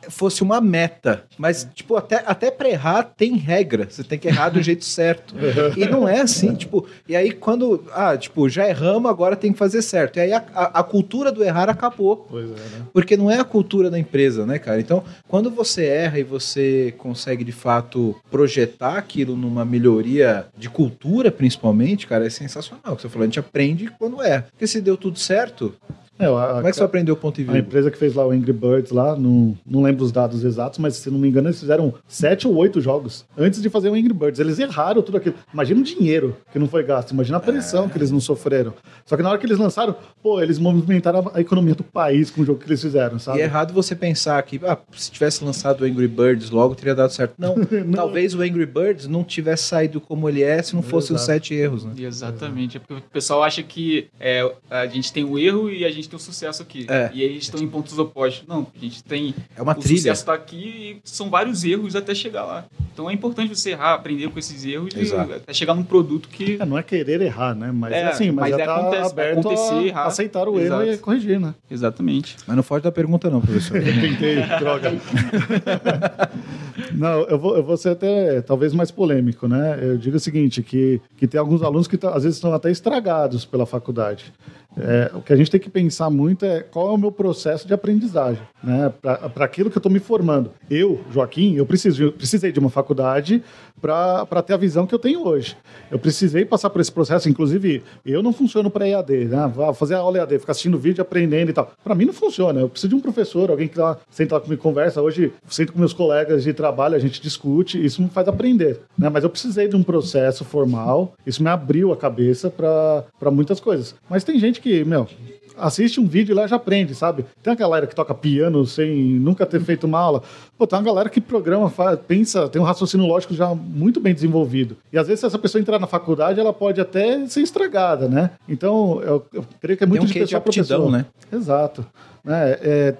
fosse uma meta. Mas, tipo, até, até pra errar tem regra. Você tem que errar do (laughs) jeito certo. E não é assim, tipo. E aí, quando. Ah, tipo, já erramos, agora tem que fazer certo. E aí a, a, a cultura do errar acabou. Pois é, né? Porque não é a cultura da empresa, né, cara? Então, quando você erra e você consegue, de fato, projetar aquilo numa melhoria de cultura, principalmente, cara, é sensacional. Que você falou, a gente aprende quando erra. Porque se deu tudo certo, é, a, Como é que você aprendeu o ponto e vírgula? A empresa que fez lá o Angry Birds lá, não, não lembro os dados exatos, mas se não me engano, eles fizeram sete ou oito jogos antes de fazer o Angry Birds. Eles erraram tudo aquilo. Imagina o dinheiro que não foi gasto, imagina a pressão é. que eles não sofreram. Só que na hora que eles lançaram, pô, eles movimentaram a economia do país com o jogo que eles fizeram, sabe? E é errado você pensar que, ah, se tivesse lançado o Angry Birds logo, teria dado certo. Não, (laughs) não. talvez o Angry Birds não tivesse saído como ele é se não fosse os sete erros, né? Exatamente. É porque o pessoal acha que é, a gente tem o erro e a gente tem o sucesso aqui. É. E eles estão em pontos opostos. Não, a gente tem. É uma o trilha. sucesso está aqui e são vários erros até chegar lá. Então é importante você errar, aprender com esses erros Exato. e até chegar num produto que. É, não é querer errar, né? Mas é, assim, mas, mas é, tá acontece, aberto acontecer, a errar. aceitar o Exato. erro e corrigir, né? Exatamente. Mas não foge da pergunta, não, professor. eu (laughs) tentei, droga. (laughs) não, eu vou, eu vou ser até talvez mais polêmico, né? Eu digo o seguinte: que, que tem alguns alunos que tá, às vezes estão até estragados pela faculdade. É, o que a gente tem que pensar muito é qual é o meu processo de aprendizagem, né? Para aquilo que eu estou me formando. Eu, Joaquim, eu preciso, precisei de uma faculdade para ter a visão que eu tenho hoje. Eu precisei passar por esse processo, inclusive, eu não funciono para EAD, né? Fazer a aula EAD, ficar assistindo vídeo, aprendendo e tal. Para mim não funciona. Eu preciso de um professor, alguém que lá, senta lá comigo, conversa. Hoje, sento com meus colegas de trabalho, a gente discute, isso me faz aprender, né? Mas eu precisei de um processo formal, isso me abriu a cabeça para muitas coisas. Mas tem gente que, meu, assiste um vídeo e lá já aprende, sabe? Tem uma galera que toca piano sem nunca ter feito uma aula. Pô, tem uma galera que programa, faz, pensa, tem um raciocínio lógico já muito bem desenvolvido. E às vezes, se essa pessoa entrar na faculdade, ela pode até ser estragada, né? Então, eu, eu creio que é muito tem um de pessoa de aptidão, né? Exato. É, é,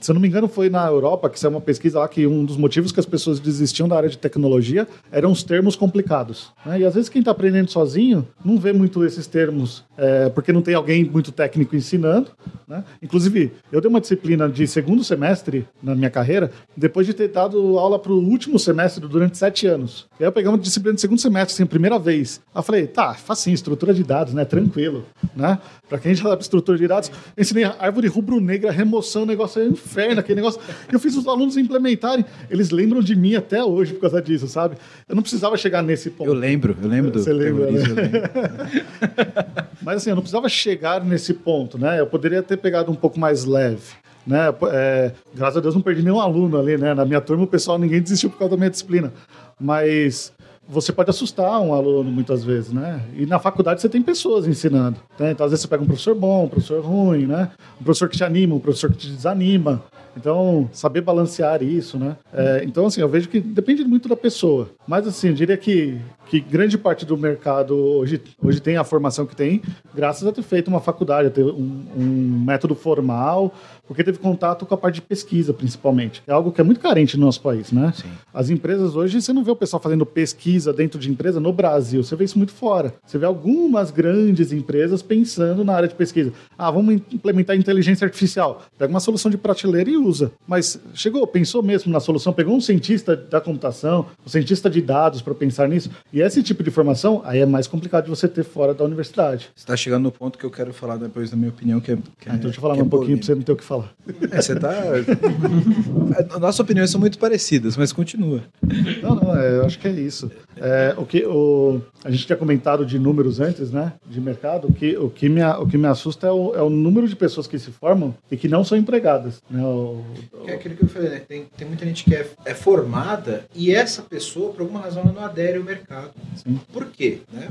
Se eu não me engano, foi na Europa que saiu uma pesquisa lá que um dos motivos que as pessoas desistiam da área de tecnologia eram os termos complicados. Né? E às vezes quem está aprendendo sozinho não vê muito esses termos, é, porque não tem alguém muito técnico ensinando. Né? Inclusive, eu dei uma disciplina de segundo semestre na minha carreira, depois de ter dado aula para o último semestre durante sete anos. E aí eu peguei uma disciplina de segundo semestre, assim, primeira vez. Aí eu falei, tá, facinho, estrutura de dados, né? Tranquilo. Né? Para quem já sabe estrutura de dados, ensinei árvore rubro-negra, remoção, negócio é inferno, aquele negócio. Eu fiz os alunos implementarem. Eles lembram de mim até hoje por causa disso, sabe? Eu não precisava chegar nesse ponto. Eu lembro, eu lembro do Você lembra, né? lembro. (laughs) Mas assim, eu não precisava chegar nesse ponto, né? Eu poderia ter pegado um pouco mais leve. Né? É, graças a Deus não perdi nenhum aluno ali, né? Na minha turma, o pessoal, ninguém desistiu por causa da minha disciplina. Mas você pode assustar um aluno muitas vezes, né? E na faculdade você tem pessoas ensinando. Né? Então, às vezes você pega um professor bom, um professor ruim, né? Um professor que te anima, um professor que te desanima. Então, saber balancear isso, né? É, então, assim, eu vejo que depende muito da pessoa. Mas, assim, eu diria que, que grande parte do mercado hoje, hoje tem a formação que tem, graças a ter feito uma faculdade, a ter um, um método formal, porque teve contato com a parte de pesquisa, principalmente, é algo que é muito carente no nosso país, né? Sim. As empresas hoje, você não vê o pessoal fazendo pesquisa dentro de empresa no Brasil, você vê isso muito fora. Você vê algumas grandes empresas pensando na área de pesquisa. Ah, vamos implementar inteligência artificial. Pega uma solução de prateleira e usa. Mas chegou, pensou mesmo na solução, pegou um cientista da computação, um cientista de dados para pensar nisso. E esse tipo de formação, aí é mais complicado de você ter fora da universidade. Você está chegando no ponto que eu quero falar depois da minha opinião, que é. Que Ah, então é, deixa eu falar é um pouquinho para você não ter o que falar. É, você tá. (laughs) Nossas opiniões são muito parecidas, mas continua. Não, não, é, eu acho que é isso. É, o que, o, a gente tinha comentado de números antes, né? De mercado. O que, o que, me, o que me assusta é o, é o número de pessoas que se formam e que não são empregadas. Né? O- Que é aquilo que eu falei, né? Tem, tem muita gente que é, é formada e essa pessoa, por alguma razão, não adere ao mercado. Sim. Por quê? Né?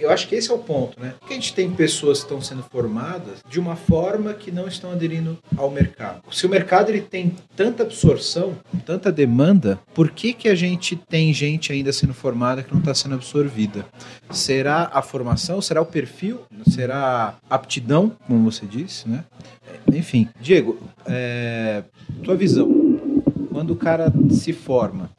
Eu acho que esse é o ponto, né? Porque a gente tem pessoas que estão sendo formadas de uma forma que não estão aderindo ao mercado. Se o mercado ele tem tanta absorção, tanta demanda, por que, que a gente tem gente ainda sendo formada que não está sendo absorvida? Será a formação? Será o perfil? Será a aptidão, como você disse, né? Enfim, Diego, é, tua visão. Quando o cara se forma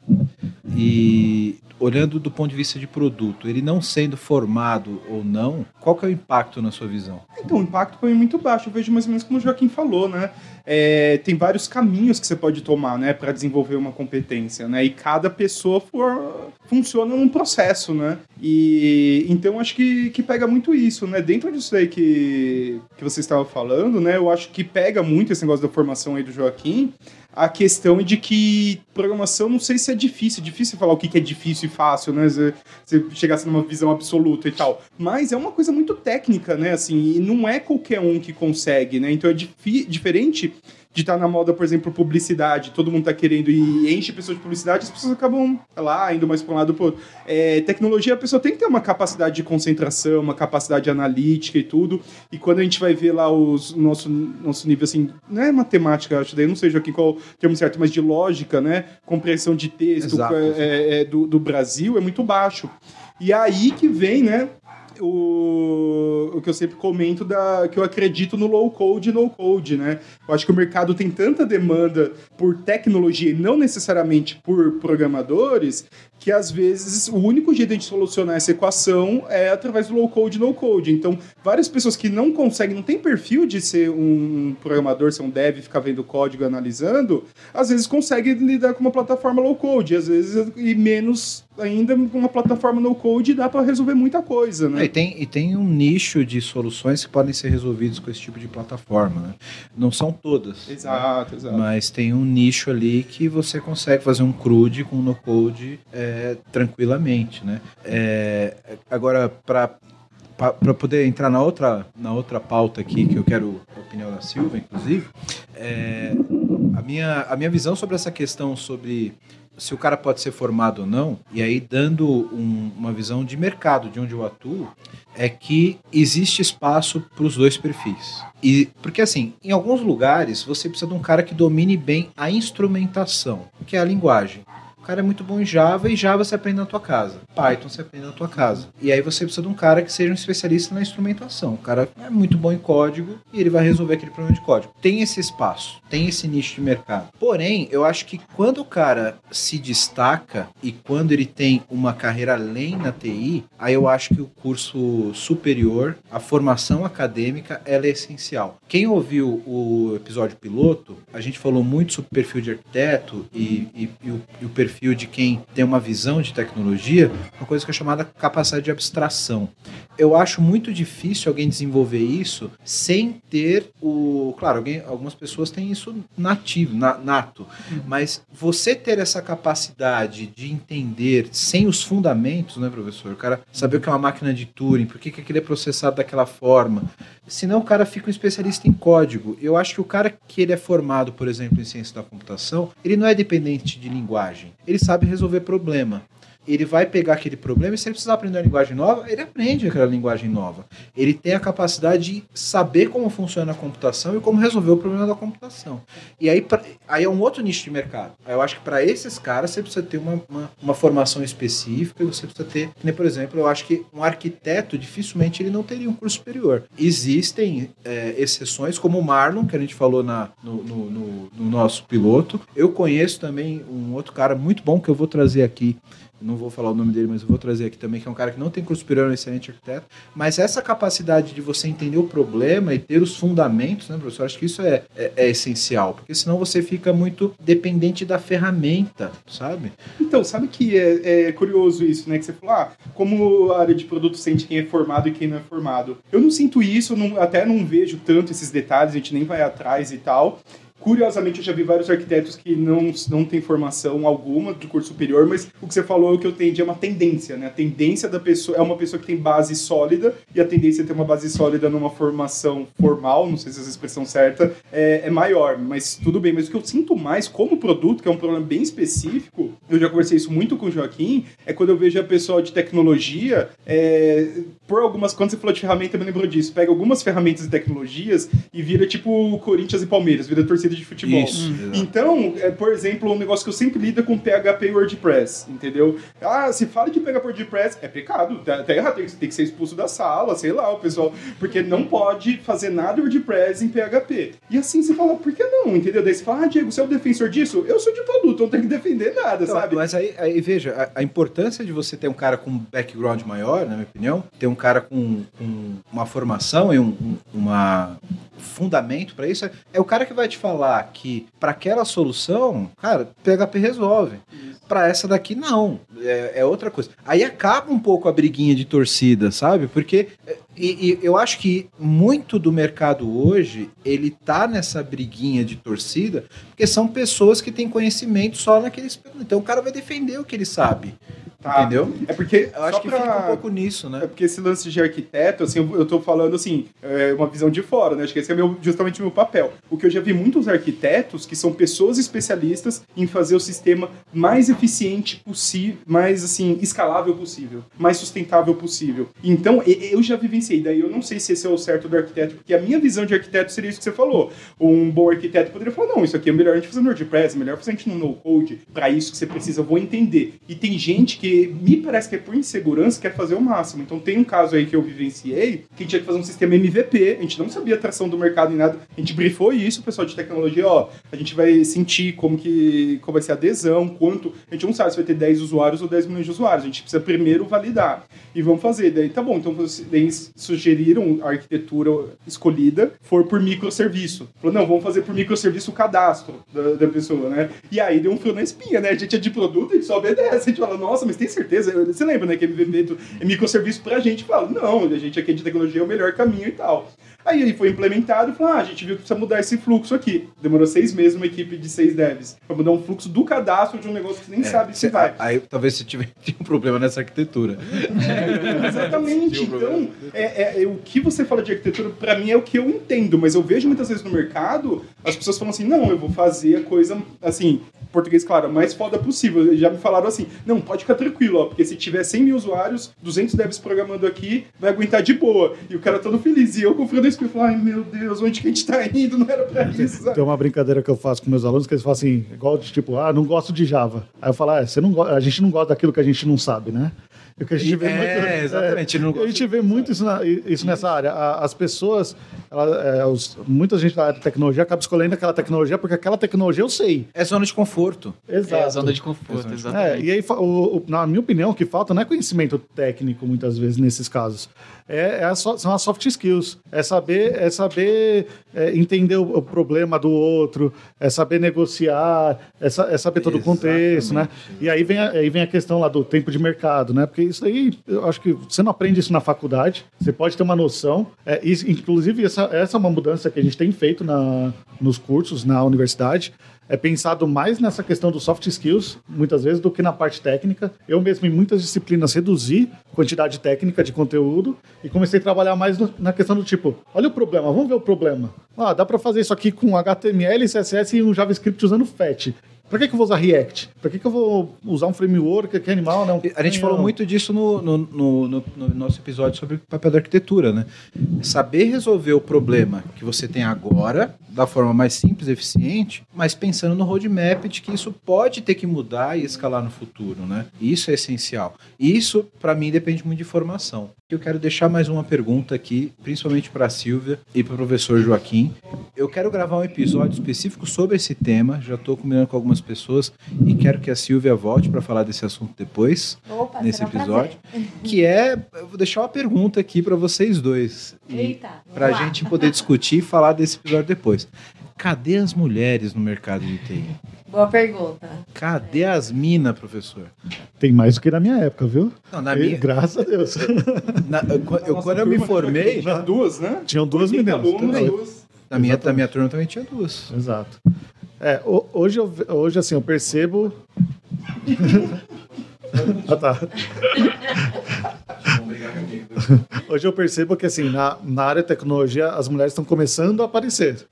e olhando do ponto de vista de produto, ele não sendo formado ou não, qual que é o impacto na sua visão? Então, o impacto foi muito baixo. Eu vejo mais ou menos como o Joaquim falou, né? É, tem vários caminhos que você pode tomar, né, para desenvolver uma competência, né? E cada pessoa for, funciona num processo, né? E então acho que, que pega muito isso, né? Dentro disso aí que, que você estava falando, né? Eu acho que pega muito esse negócio da formação aí do Joaquim. A questão de que programação, não sei se é difícil, difícil falar o que é difícil e fácil, né? Você, você chegasse numa visão absoluta e tal. Mas é uma coisa muito técnica, né? Assim, e não é qualquer um que consegue, né? Então é diferente de estar na moda, por exemplo, publicidade, todo mundo tá querendo e enche pessoas de publicidade, as pessoas acabam lá, indo mais para um lado pro outro. É, tecnologia, a pessoa tem que ter uma capacidade de concentração, uma capacidade analítica e tudo. E quando a gente vai ver lá os nosso, nosso nível, assim, não é matemática, acho, daí não sei aqui qual o termo certo, mas de lógica, né? Compreensão de texto é, é, é, do, do Brasil é muito baixo. E aí que vem, né? O, o que eu sempre comento da que eu acredito no low code e no code, né? Eu acho que o mercado tem tanta demanda por tecnologia e não necessariamente por programadores, que às vezes o único jeito de solucionar essa equação é através do low code no code. Então, várias pessoas que não conseguem, não tem perfil de ser um programador, ser um dev, ficar vendo código analisando, às vezes conseguem lidar com uma plataforma low code, às vezes e menos ainda com uma plataforma no code dá para resolver muita coisa, É, né? e, tem, e tem um nicho de soluções que podem ser resolvidos com esse tipo de plataforma. Né? Não são todas. Exato, exato. Mas tem um nicho ali que você consegue fazer um CRUD com no code é, tranquilamente, né? É, agora, para para poder entrar na outra, na outra pauta aqui, que eu quero a opinião da Silva, inclusive, é, a, minha, a minha visão sobre essa questão sobre se o cara pode ser formado ou não, e aí dando um- uma visão de mercado, de onde eu atuo, é que existe espaço para os dois perfis. E porque assim, em alguns lugares você precisa de um cara que domine bem a instrumentação, que é a linguagem. Cara é muito bom em Java e Java você aprende na tua casa. Python você aprende na tua casa. E aí você precisa de um cara que seja um especialista na instrumentação. O cara é muito bom em código e ele vai resolver aquele problema de código. Tem esse espaço, tem esse nicho de mercado. Porém, eu acho que quando o cara se destaca e quando ele tem uma carreira além na TI, aí eu acho que o curso superior, a formação acadêmica, ela é essencial. Quem ouviu o episódio piloto, a gente falou muito sobre o perfil de arquiteto e, e, e, o, e o perfil de quem tem uma visão de tecnologia, uma coisa que é chamada capacidade de abstração. Eu acho muito difícil alguém desenvolver isso sem ter o. Claro, alguém, algumas pessoas têm isso nativo, na, nato, mas você ter essa capacidade de entender sem os fundamentos, né, professor? O cara saber o que é uma máquina de Turing, por que, que aquilo é processado daquela forma. Senão o cara fica um especialista em código. Eu acho que o cara que ele é formado, por exemplo, em ciência da computação, ele não é dependente de linguagem. Ele sabe resolver problema ele vai pegar aquele problema e se ele precisar aprender uma linguagem nova, ele aprende aquela linguagem nova. Ele tem a capacidade de saber como funciona a computação e como resolver o problema da computação. E aí, pra, aí é um outro nicho de mercado. Eu acho que para esses caras você precisa ter uma, uma, uma, formação específica você precisa ter, nem por exemplo, eu acho que um arquiteto dificilmente ele não teria um curso superior. Existem é, exceções como o Marlon, que a gente falou na, no, no, no, no nosso piloto. Eu conheço também um outro cara muito bom que eu vou trazer aqui não vou falar o nome dele, mas eu vou trazer aqui também, que é um cara que não tem curso superior, é um excelente arquiteto, mas essa capacidade de você entender o problema e ter os fundamentos, né, professor? Acho que isso é, é, é essencial, porque senão você fica muito dependente da ferramenta, sabe? Então, sabe que é, é curioso isso, né? Que você falou, ah, como a área de produto sente quem é formado e quem não é formado. Eu não sinto isso, não, até não vejo tanto esses detalhes, a gente nem vai atrás e tal. Curiosamente, eu já vi vários arquitetos que não, não têm formação alguma do curso superior, mas o que você falou é o que eu entendi é uma tendência, né? A tendência da pessoa é uma pessoa que tem base sólida e a tendência de ter uma base sólida numa formação formal, não sei se essa expressão certa, é, é maior, mas tudo bem. Mas o que eu sinto mais como produto, que é um problema bem específico, eu já conversei isso muito com o Joaquim, é quando eu vejo a pessoa de tecnologia, é, por algumas, quando você falou de ferramenta, me lembrou disso, pega algumas ferramentas e tecnologias e vira tipo Corinthians e Palmeiras, vira torcida de futebol. Isso, então, é, por exemplo, um negócio que eu sempre lido é com PHP e WordPress, entendeu? Ah, se fala de PHP e WordPress, é pecado, tá, tá errado, tem que, tem que ser expulso da sala, sei lá, o pessoal, porque não pode fazer nada WordPress em PHP. E assim você fala, por que não, entendeu? Daí você fala, ah, Diego, você é o defensor disso? Eu sou de produto, não tenho que defender nada, então, sabe? Mas aí, aí veja, a, a, importância de você ter um cara com um background maior, na minha opinião, ter um cara com, com uma formação e um, um uma fundamento para isso, é o cara que vai te falar que para aquela solução, cara, PHP resolve. Para essa daqui, não. É, é, outra coisa. Aí acaba um pouco a briguinha de torcida, sabe? Porque e, e, eu acho que muito do mercado hoje, ele tá nessa briguinha de torcida, porque são pessoas que têm conhecimento só naqueles... Então o cara vai defender o que ele sabe. Tá. Entendeu? É porque. Eu acho que pra... fica um pouco nisso, né? É porque esse lance de arquiteto, assim, eu, eu tô falando assim, é uma visão de fora, né? Acho que esse é meu, justamente o meu papel. O que eu já vi muitos arquitetos que são pessoas especialistas em fazer o sistema mais eficiente possível, mais assim, escalável possível, mais sustentável possível. Então, eu já vivenciei, daí eu não sei se esse é o certo do arquiteto, porque a minha visão de arquiteto seria isso que você falou. Um bom arquiteto poderia falar: não, isso aqui é melhor a gente fazer no WordPress, é melhor fazer a gente no no-code, para isso que você precisa, eu vou entender. E tem gente que me parece que é por insegurança quer fazer o máximo. Então tem um caso aí que eu vivenciei que tinha que fazer um sistema MVP, a gente não sabia a tração do mercado em nada, a gente brifou isso, o pessoal de tecnologia, ó, a gente vai sentir como que como vai ser a adesão, quanto, a gente não sabe se vai ter 10 usuários ou 10 milhões de usuários, a gente precisa primeiro validar. E vamos fazer, daí tá bom, então eles sugeriram a arquitetura escolhida for por microserviço. Falou, não, vamos fazer por microserviço o cadastro da, da pessoa, né? E aí deu um fio na espinha, né? A gente é de produto, a gente só obedece, a gente fala, nossa, mas tem certeza? Você lembra, né, que é microserviço pra gente? Fala, não, a gente aqui de tecnologia é o melhor caminho e tal. Aí ele foi implementado e falou: ah, a gente viu que precisa mudar esse fluxo aqui. Demorou seis meses uma equipe de seis devs para mudar um fluxo do cadastro de um negócio que você nem é, sabe se vai. Aí talvez você tiver (laughs) um problema nessa arquitetura. É, exatamente. então, é, é, é, o que você fala de arquitetura, para mim, é o que eu entendo, mas eu vejo muitas vezes no mercado as pessoas falam assim: não, eu vou fazer a coisa assim, português, claro, mais foda possível. Já me falaram assim: não, pode ficar tranquilo, ó, porque se tiver 100 mil usuários, 200 devs programando aqui, vai aguentar de boa. E o cara todo feliz. E eu com o vez que eu falo, ai meu Deus, onde que a gente tá indo? Não era pra isso. sabe? Tem uma brincadeira que eu faço com meus alunos que eles falam assim, igual de tipo, ah, não gosto de Java. Aí eu falo, ah, você não go- a gente não gosta daquilo que a gente não sabe, né? E o que a gente vê É, muito, exatamente, não a gente vê muito isso, na- isso nessa área. A- As pessoas, ela- é, os- muita gente da área de tecnologia acaba escolhendo aquela tecnologia porque aquela tecnologia eu sei. É zona de conforto. Exato. É a zona de conforto, É, exatamente. e aí, o- o- na minha opinião, o que falta não é conhecimento técnico, muitas vezes, nesses casos. É, é são as soft skills. É saber, é saber é, entender o, o problema do outro, é saber negociar, é, sa- é saber todo o contexto, né? E aí vem, a, aí vem a questão lá do tempo de mercado, né? Porque isso aí, eu acho que você não aprende isso na faculdade, você pode ter uma noção. É, isso- inclusive, essa, essa é uma mudança que a gente tem feito na, nos cursos, na universidade é pensado mais nessa questão dos soft skills, muitas vezes, do que na parte técnica. Eu mesmo, em muitas disciplinas, reduzi a quantidade técnica de conteúdo e comecei a trabalhar mais no- na questão do tipo, olha o problema, vamos ver o problema. Ah, dá para fazer isso aqui com HTML, CSS e um JavaScript usando FET. Pra que, que eu vou usar React? Pra que, que eu vou usar um framework que é animal, não? A gente falou muito disso no, no, no- no- no nosso episódio sobre papel da arquitetura, né? Saber resolver o problema que você tem agora, da forma mais simples e eficiente, mas pensando no roadmap de que isso pode ter que mudar e escalar no futuro, né? Isso é essencial. E isso, para mim, depende muito de formação. Eu quero deixar mais uma pergunta aqui, principalmente para a Silvia e para o professor Joaquim. Eu quero gravar um episódio específico sobre esse tema, já estou combinando com algumas pessoas e quero que a Silvia volte para falar desse assunto depois Opa, nesse um episódio, que é, eu vou deixar uma pergunta aqui para vocês dois, Eita, para a gente poder discutir e falar desse episódio depois. Cadê as mulheres no mercado de TI? Boa pergunta. Cadê as minas, professor? Tem mais do que na minha época, viu? Não, na E, minha, Graças a Deus. (laughs) na- eu- eu- quando eu me formei, Já duas, né? Tinham duas 80 meninas. alunos, também. duas. na minha, na minha turma também tinha duas. Exato. É, ho- hoje, eu, hoje, assim, eu percebo. (laughs) ah, tá. Hoje eu percebo que, assim, na, na área de tecnologia, as mulheres estão começando a aparecer.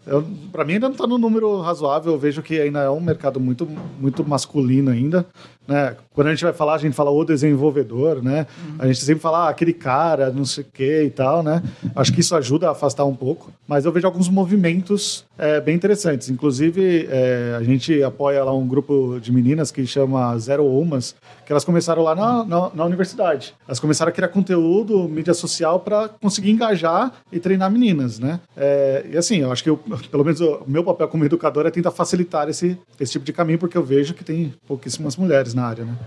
Para mim, ainda não está no número razoável. Eu vejo que ainda é um mercado muito, muito masculino ainda. Né? Quando a gente vai falar, a gente fala o desenvolvedor, né? A gente sempre fala ah, aquele cara, não sei o que e tal, né? Acho que isso ajuda a afastar um pouco. Mas eu vejo alguns movimentos é, bem interessantes. Inclusive, é, a gente apoia lá um grupo de meninas que chama Zero Umas, que elas começaram lá na, na, na universidade. Elas começaram a criar conteúdo, mídia social, para conseguir engajar e treinar meninas, né? É, e assim, eu acho que eu, (laughs) pelo menos o meu papel como educador é tentar facilitar esse, esse tipo de caminho, porque eu vejo que tem pouquíssimas mulheres na área, né?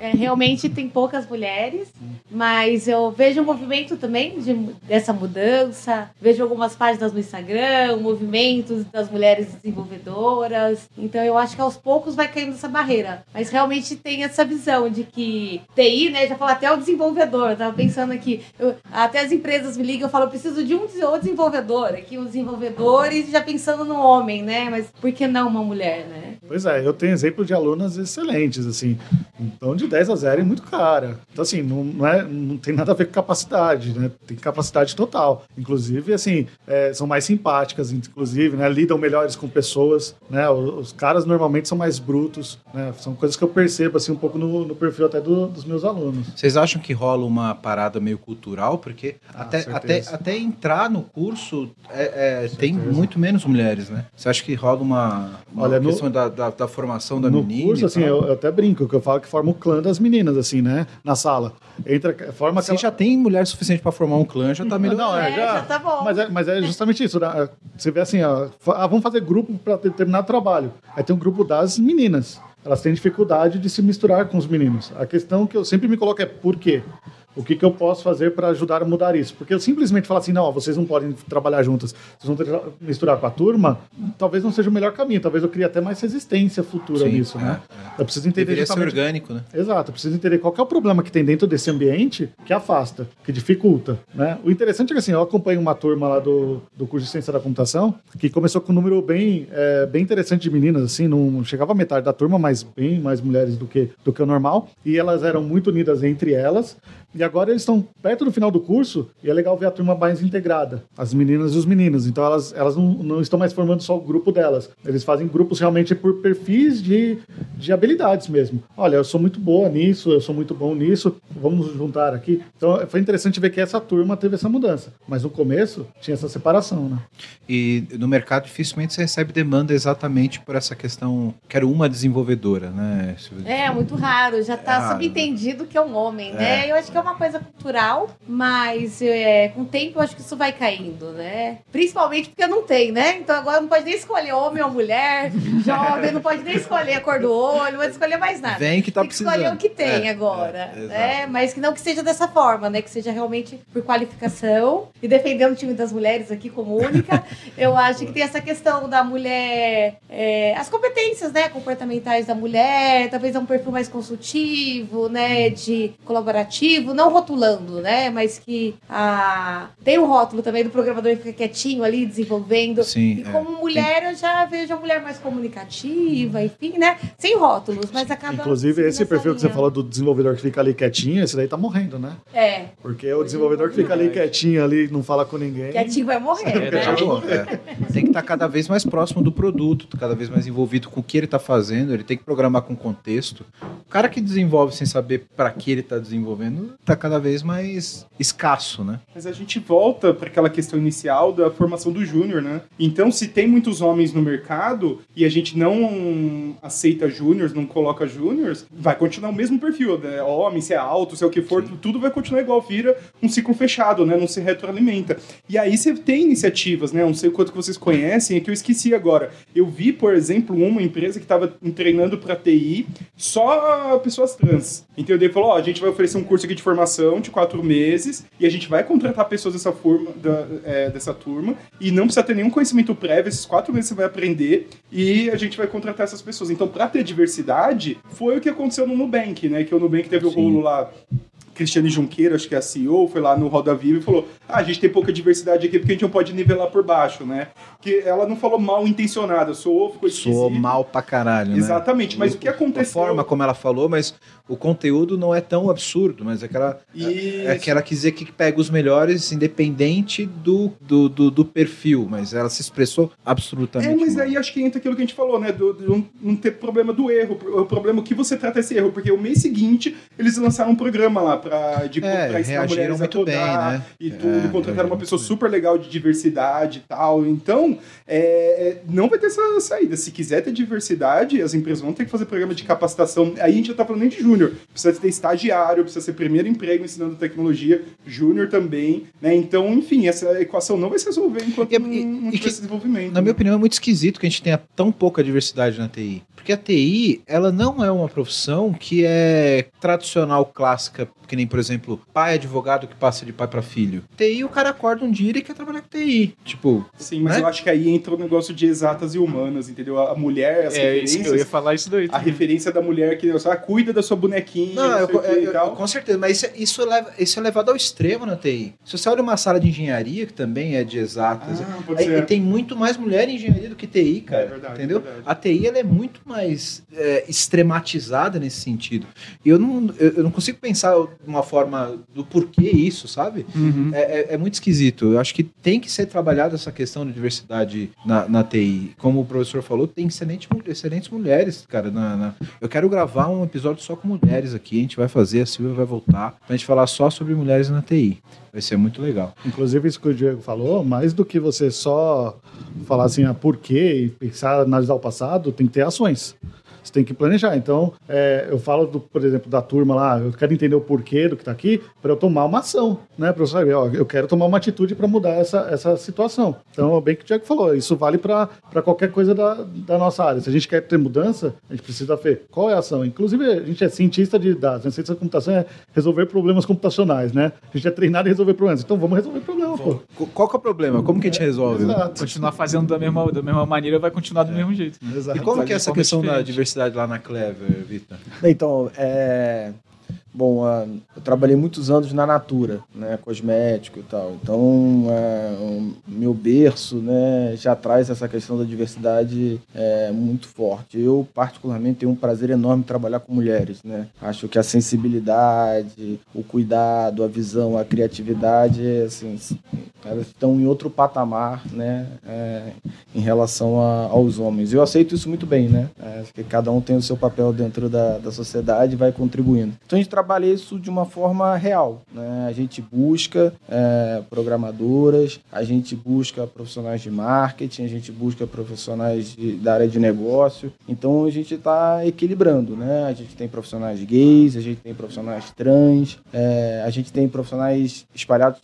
É, realmente tem poucas mulheres, mas eu vejo um movimento também de, dessa mudança. Vejo algumas páginas no Instagram, movimentos das mulheres desenvolvedoras. Então eu acho que aos poucos vai caindo essa barreira. Mas realmente tem essa visão de que TI, né? Já falo até o desenvolvedor. Eu tava pensando aqui, eu- até as empresas me ligam, eu falo, eu preciso de um des- o desenvolvedor. Aqui os desenvolvedores já pensando no homem, né? Mas por que não uma mulher, né? Pois é, eu tenho exemplo de alunas excelentes, assim. Então, de 10 a 0 é muito cara. Então, assim, não, não, é, não tem nada a ver com capacidade, né? Tem capacidade total. Inclusive, assim, é, são mais simpáticas, inclusive, né? Lidam melhores com pessoas, né? Os, os caras normalmente são mais brutos, né? São coisas que eu percebo, assim, um pouco no, no perfil até do- dos meus alunos. Vocês acham que rola uma parada meio cultural? Porque Ah, até, até, certeza. até entrar no curso é, é, tem muito menos mulheres, né? Você acha que rola uma, uma Olha, no- questão da, da, da formação da no menina? curso, e assim, eu, eu até brinco, que eu falo que forma o clã das meninas, assim, né? Na sala. Entra, forma aquela... já tem mulher suficiente para formar um clã, já tá melhor. Não, é, É, já, já tá bom. Mas é, mas é justamente isso. né? Você vê assim, ó, ah, vamos fazer grupo para determinado trabalho. Aí tem um grupo das meninas. Elas têm dificuldade de se misturar com os meninos. A questão que eu sempre me coloco é por quê? O que, que eu posso fazer para ajudar a mudar isso? Porque eu simplesmente falar assim, não, vocês não podem trabalhar juntas, vocês vão misturar com a turma, talvez não seja o melhor caminho. Talvez eu crie até mais resistência futura Sim, nisso, é, né? Eu preciso entender Deveria ser justamente orgânico, né? Exato, eu preciso entender qual é o problema que tem dentro desse ambiente que afasta, que dificulta. Né? O interessante é que assim, eu acompanho uma turma lá do, do curso de Ciência da Computação que começou com um número bem, é, bem interessante de meninas, assim, não chegava a metade da turma, mas bem mais mulheres do que, do que o normal, e elas eram muito unidas entre elas. E agora eles estão perto do final do curso e é legal ver a turma mais integrada, as meninas e os meninos. Então elas, elas não, não estão mais formando só o grupo delas. Eles fazem grupos realmente por perfis de, de habilidades mesmo. Olha, eu sou muito boa nisso, eu sou muito bom nisso, vamos juntar aqui. Então foi interessante ver que essa turma teve essa mudança. Mas no começo tinha essa separação, né? E no mercado dificilmente você recebe demanda exatamente por essa questão. Quero uma desenvolvedora, né? É, muito raro. Já tá É subentendido que é um homem, né? Eu acho que é uma coisa cultural, mas é, com o tempo eu acho que isso vai caindo, né? Principalmente porque não tem, né? Então agora não pode nem escolher homem ou mulher, (laughs) jovem, não pode nem escolher a cor do olho, não pode escolher mais nada. Vem que tá tem que escolher precisando. o que tem É, agora, é, né? Mas que não que seja dessa forma, né? Que seja realmente por qualificação e defendendo o time das mulheres aqui como única. (laughs) eu acho que tem essa questão da mulher, é, as competências, né? Comportamentais da mulher, talvez é um perfil mais consultivo, né? De colaborativo, não rotulando, né? Mas que ah, tem o rótulo também do programador que fica quietinho ali desenvolvendo. Sim, E é. como mulher, eu já vejo a mulher mais comunicativa, enfim, né? Sem rótulos, mas acaba. Inclusive, esse perfil que você linha. falou do desenvolvedor que fica ali quietinho, esse daí tá morrendo, né? É, Porque o desenvolvedor que fica ali quietinho ali, não fala com ninguém. quietinho vai morrer, né? É. Tem que estar cada vez mais próximo do produto, cada vez mais envolvido com o que ele está fazendo, ele tem que programar com contexto. O cara que desenvolve sem saber para que ele está desenvolvendo está cada vez mais escasso, né? Mas a gente volta para aquela questão inicial da formação do júnior, né? Então, se tem muitos homens no mercado e a gente não aceita júniors, não coloca júniors, vai continuar o mesmo perfil, né? Homem, se é alto, se é o que for, tudo vai continuar igual, vira um ciclo fechado, né? Não se retroalimenta. E aí você tem iniciativas, né? Não sei o quanto que vocês conhecem, é que eu esqueci agora. Eu vi, por exemplo, uma empresa que estava treinando para TI só pessoas trans. Entendeu? Ele falou: ó, a gente vai oferecer um curso aqui de formação de quatro meses e a gente vai contratar pessoas dessa, forma, da- é, dessa turma e não precisa ter nenhum conhecimento prévio. Esses quatro meses você vai aprender e a gente vai contratar essas pessoas. Então, para ter diversidade, foi o que aconteceu no Nubank, né? Que o Nubank teve o Sim. rolo lá. Cristiane Junqueira, acho que é a CEO, foi lá no Roda Viva e falou: Ah, a gente tem pouca diversidade aqui porque a gente não pode nivelar por baixo, né? Que ela não falou mal intencionada, soou, ficou Soou esquisito. mal pra caralho, né? Exatamente, mas o que A aconteceu. forma como ela falou, mas o conteúdo não é tão absurdo, mas é que ela, Isso. é que ela quis dizer que pega os melhores independente do, do, do, do perfil, mas ela se expressou absolutamente É, mas mal. aí acho que entra aquilo que a gente falou, né? Do, do não- não ter problema do erro. O problema é que você trata esse erro, porque o mês seguinte eles lançaram um programa lá pra, de, É, pra ensinar mulheres muito a codar bem, né? e É, tudo. contrataram reagiram uma pessoa muito super legal de diversidade e tal. Então, é, é, não vai ter essa saída. Se quiser ter diversidade, as empresas vão ter que fazer programa de capacitação. Aí a gente já tá falando nem de júnior. Precisa ter estagiário, precisa ser primeiro emprego ensinando tecnologia, júnior também, né? Então, enfim, essa equação não vai se resolver enquanto E- não, não tiver esse desenvolvimento. Na minha né? opinião, é muito esquisito que a gente tenha tão pouca diversidade na TI. Porque a TI, ela não é uma profissão que é tradicional, clássica, que nem, por exemplo, pai advogado que passa de pai para filho. TI, o cara acorda um dia e ele quer trabalhar com TI. Tipo, Sim, mas né? eu acho que aí entra o negócio de exatas e humanas, entendeu? A mulher, as É, isso, eu ia referências, falar isso daí. a referência da mulher que ah, cuida da sua bonequinha, Não, não, eu- quê eu- e eu- com certeza, mas isso, é- isso, é leva- isso é levado ao extremo na TI. Se você olha uma sala de engenharia, que também é de exatas, Ah, pode aí- ser. e tem muito mais mulher em engenharia do que TI, cara. É verdade, entendeu? é verdade. A TI ela é muito mais é, extrematizada nesse sentido. E eu não, eu, eu não consigo pensar de uma forma do porquê isso, sabe? Uhum. É, é- é muito esquisito. Eu acho que tem que ser trabalhada essa questão de diversidade na, na TI. Como o professor falou, tem excelentes, mu- excelentes mulheres, cara. na- na- Eu quero gravar um episódio só com mulheres aqui. A gente vai fazer, a Silvia vai voltar pra gente falar só sobre mulheres na TI. Vai ser muito legal. Inclusive, isso que o Diego falou, mais do que você só falar assim, ah, por quê e pensar, analisar o passado, tem que ter ações. Você tem que planejar. Então, é, eu falo, do, por exemplo, da turma lá, eu quero entender o porquê do que está aqui, para eu tomar uma ação, né? Para eu saber, ó, eu quero tomar uma atitude para mudar essa, essa situação. Então, é bem que o Diego falou, isso vale para qualquer coisa da, da nossa área. Se a gente quer ter mudança, a gente precisa ver qual é a ação. Inclusive, a gente é cientista de dados, né? Ciência da computação é resolver problemas computacionais, né? A gente é treinado em resolver problemas. Então, vamos resolver problema, pô. Qu- Qual que é o problema? Como que a gente resolve? né? Exato. Continuar fazendo da mesma, da mesma maneira vai continuar do mesmo jeito. Exato. E como que é essa questão da diferente. Lá na Clever, Vitor? Então, é, Bom, ah, eu trabalhei muitos anos na Natura, né, cosmético e tal. Então, ah, o meu berço, né, já traz essa questão da diversidade é, muito forte. Eu particularmente tenho um prazer enorme trabalhar com mulheres, né. Acho que a sensibilidade, o cuidado, a visão, a criatividade, assim, elas estão em outro patamar, né, é, em relação a, aos homens. Eu aceito isso muito bem, né. É, acho que cada um tem o seu papel dentro da, da sociedade e vai contribuindo. Então a gente trabalha isso de uma forma real, né. A gente busca é, programadoras, a gente busca profissionais de marketing, a gente busca profissionais de, da área de negócio. Então a gente está equilibrando, né. A gente tem profissionais gays, a gente tem profissionais trans, é, a gente tem profissionais espalhados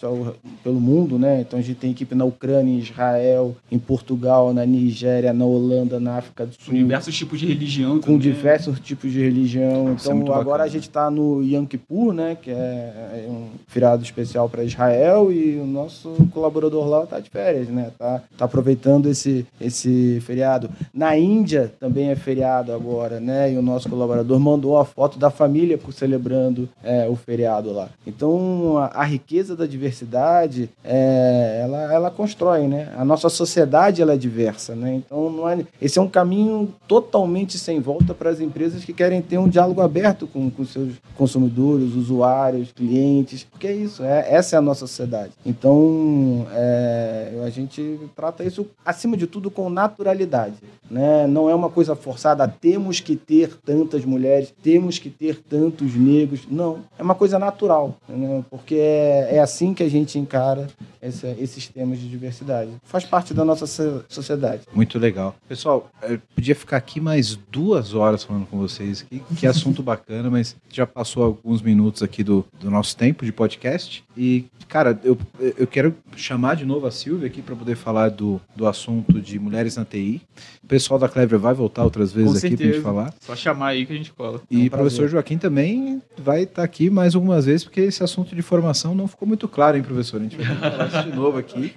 pelo mundo, né? Então a gente tem equipe na Ucrânia, em Israel, em Portugal, na Nigéria, na Holanda, na África do Sul. Com diversos tipos de religião Com também. diversos tipos de religião. É Então agora bacana. a gente está no Yom Kippur, né? Que é um feriado especial para Israel e o nosso colaborador lá está de férias, né? Tá, tá aproveitando esse, esse feriado. Na Índia também é feriado agora, né? E o nosso colaborador mandou a foto da família celebrando é, o feriado lá. Então a, a riqueza da diversidade é, ela, ela constrói, né? A nossa sociedade ela é diversa, né? Então não é, esse é um caminho totalmente sem volta para as empresas que querem ter um diálogo aberto com, com seus consumidores, usuários, clientes, porque é isso, é, essa é a nossa sociedade. Então é, a gente trata isso acima de tudo com naturalidade, né? Não é uma coisa forçada, temos que ter tantas mulheres, temos que ter tantos negros, não, é uma coisa natural, né? porque é, é assim que a gente encara essa- esses temas de diversidade. Faz parte da nossa so- sociedade. Muito legal. Pessoal, eu podia ficar aqui mais duas horas falando com vocês. Que, que (laughs) assunto bacana, mas já passou alguns minutos aqui do, do nosso tempo de podcast. E, cara, eu, eu quero chamar de novo a Silvia aqui para poder falar do, do assunto de mulheres na TI. O pessoal da Clever vai voltar outras vezes Com aqui para gente falar. Só chamar aí que a gente cola. E um o professor. Joaquim também vai estar aqui mais algumas vezes, porque esse assunto de formação não ficou muito claro, hein, professor? A gente vai falar de novo aqui.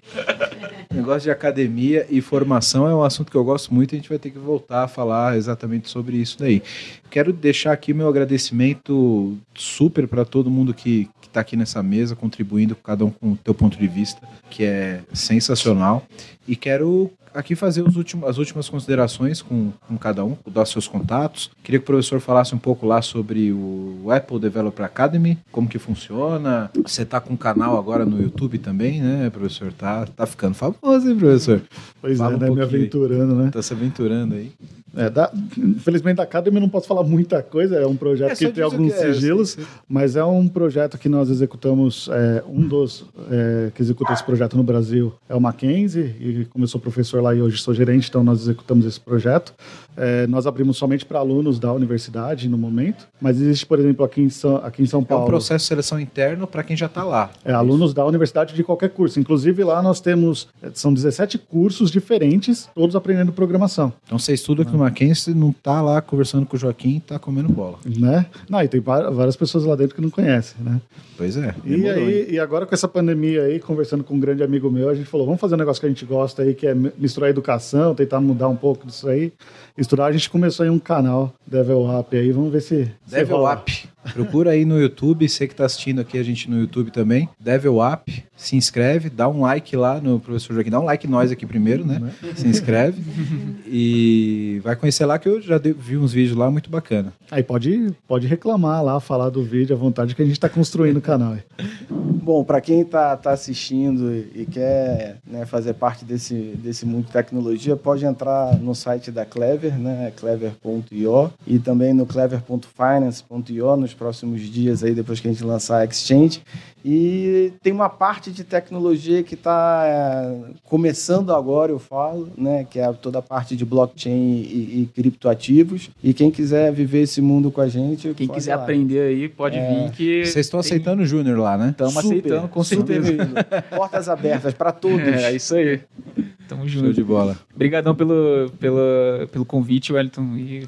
Negócio de academia e formação é um assunto que eu gosto muito e a gente vai ter que voltar a falar exatamente sobre isso daí. Quero deixar aqui meu agradecimento super para todo mundo que está aqui nessa mesa, contribuindo, cada um com o teu ponto de vista, que é sensacional. E quero aqui fazer os últimos, as últimas considerações com, com cada um, dar seus contatos. Queria que o professor falasse um pouco lá sobre o Apple Developer Academy, como que funciona. Você tá com um canal agora no YouTube também, né, professor? Tá, tá ficando famoso, hein, professor? Pois Fala é, um né? Me aventurando, né? Tá se aventurando aí. É, da, infelizmente da Academy não posso falar muita coisa, é um projeto É, que tem alguns que é, sigilos, sei. mas é um projeto que nós executamos, é, um dos é, que executa esse projeto no Brasil é o Mackenzie, e como eu sou professor lá e hoje sou gerente, então nós executamos esse projeto. É, nós abrimos somente para alunos da universidade no momento, mas existe, por exemplo, aqui em São, aqui em São É um Paulo. processo de seleção interno para quem já está lá. É, alunos da universidade de qualquer curso. Inclusive lá nós temos, é, são 17 cursos diferentes, todos aprendendo programação. Então você estuda aqui no Mackenzie, não tá lá conversando com o Joaquim, tá comendo bola. Né? Não, e tem várias pessoas lá dentro que não conhecem, né? Pois é. E, demorou, hein? aí, e agora com essa pandemia aí, conversando com um grande amigo meu, a gente falou, vamos fazer um negócio que a gente gosta aí, que é mi- misturar educação, tentar mudar um pouco disso aí. Estudar, a gente começou aí um canal, Devil Up aí, vamos ver se... se Devil rola. Up. Procura aí no YouTube, você que está assistindo aqui a gente no YouTube também. Devil Up, se inscreve, dá um like lá no professor Joaquim, dá um like nós aqui primeiro, né? Se inscreve e vai conhecer lá que eu já vi uns vídeos lá muito bacana. Aí pode, pode reclamar lá, falar do vídeo à vontade que a gente está construindo o canal. Bom, para quem está tá assistindo e e quer né, fazer parte desse, desse mundo de tecnologia, pode entrar no site da Clever, né, clever.io, e também no clever.finance.io nos próximos dias aí, depois que a gente lançar a Exchange. E tem uma parte de tecnologia que está começando agora, eu falo, né, que é toda a parte de blockchain e, e criptoativos. E quem quiser viver esse mundo com a gente, Quem pode quiser lá. aprender aí, pode É. vir que. Vocês estão aceitando o Júnior lá, né? Estamos aceitando, com certeza. (laughs) Portas abertas para todos. É, isso aí. Tamo Show junto. de bola. Obrigadão pelo, pelo, pelo convite, Wellington. E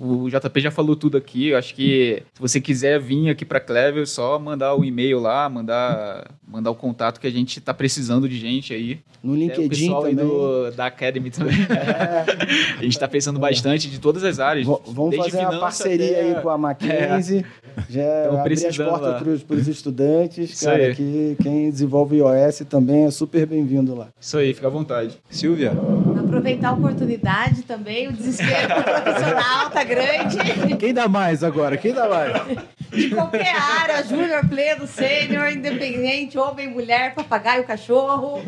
o JP já falou tudo aqui. Eu acho que se você quiser vir aqui para Clever, é só mandar o e-mail lá, mandar mandar o contato que a gente está precisando de gente aí. No É, o LinkedIn pessoal aí também. do, da Academy também. (laughs) a gente está pensando bastante de todas as áreas. V- Vamos desde fazer uma parceria até- aí com a Mackenzie. (laughs) Já Tamo abrir as portas para os estudantes. Isso Cara, aí. que quem desenvolve iOS também é super bem-vindo lá. Isso aí, fica à vontade. Silvia, Aproveitar a oportunidade também, o desespero do profissional tá grande. quem dá mais agora? Quem dá mais? De qualquer área, júnior, pleno, sênior, independente, homem, mulher, papagaio, cachorro.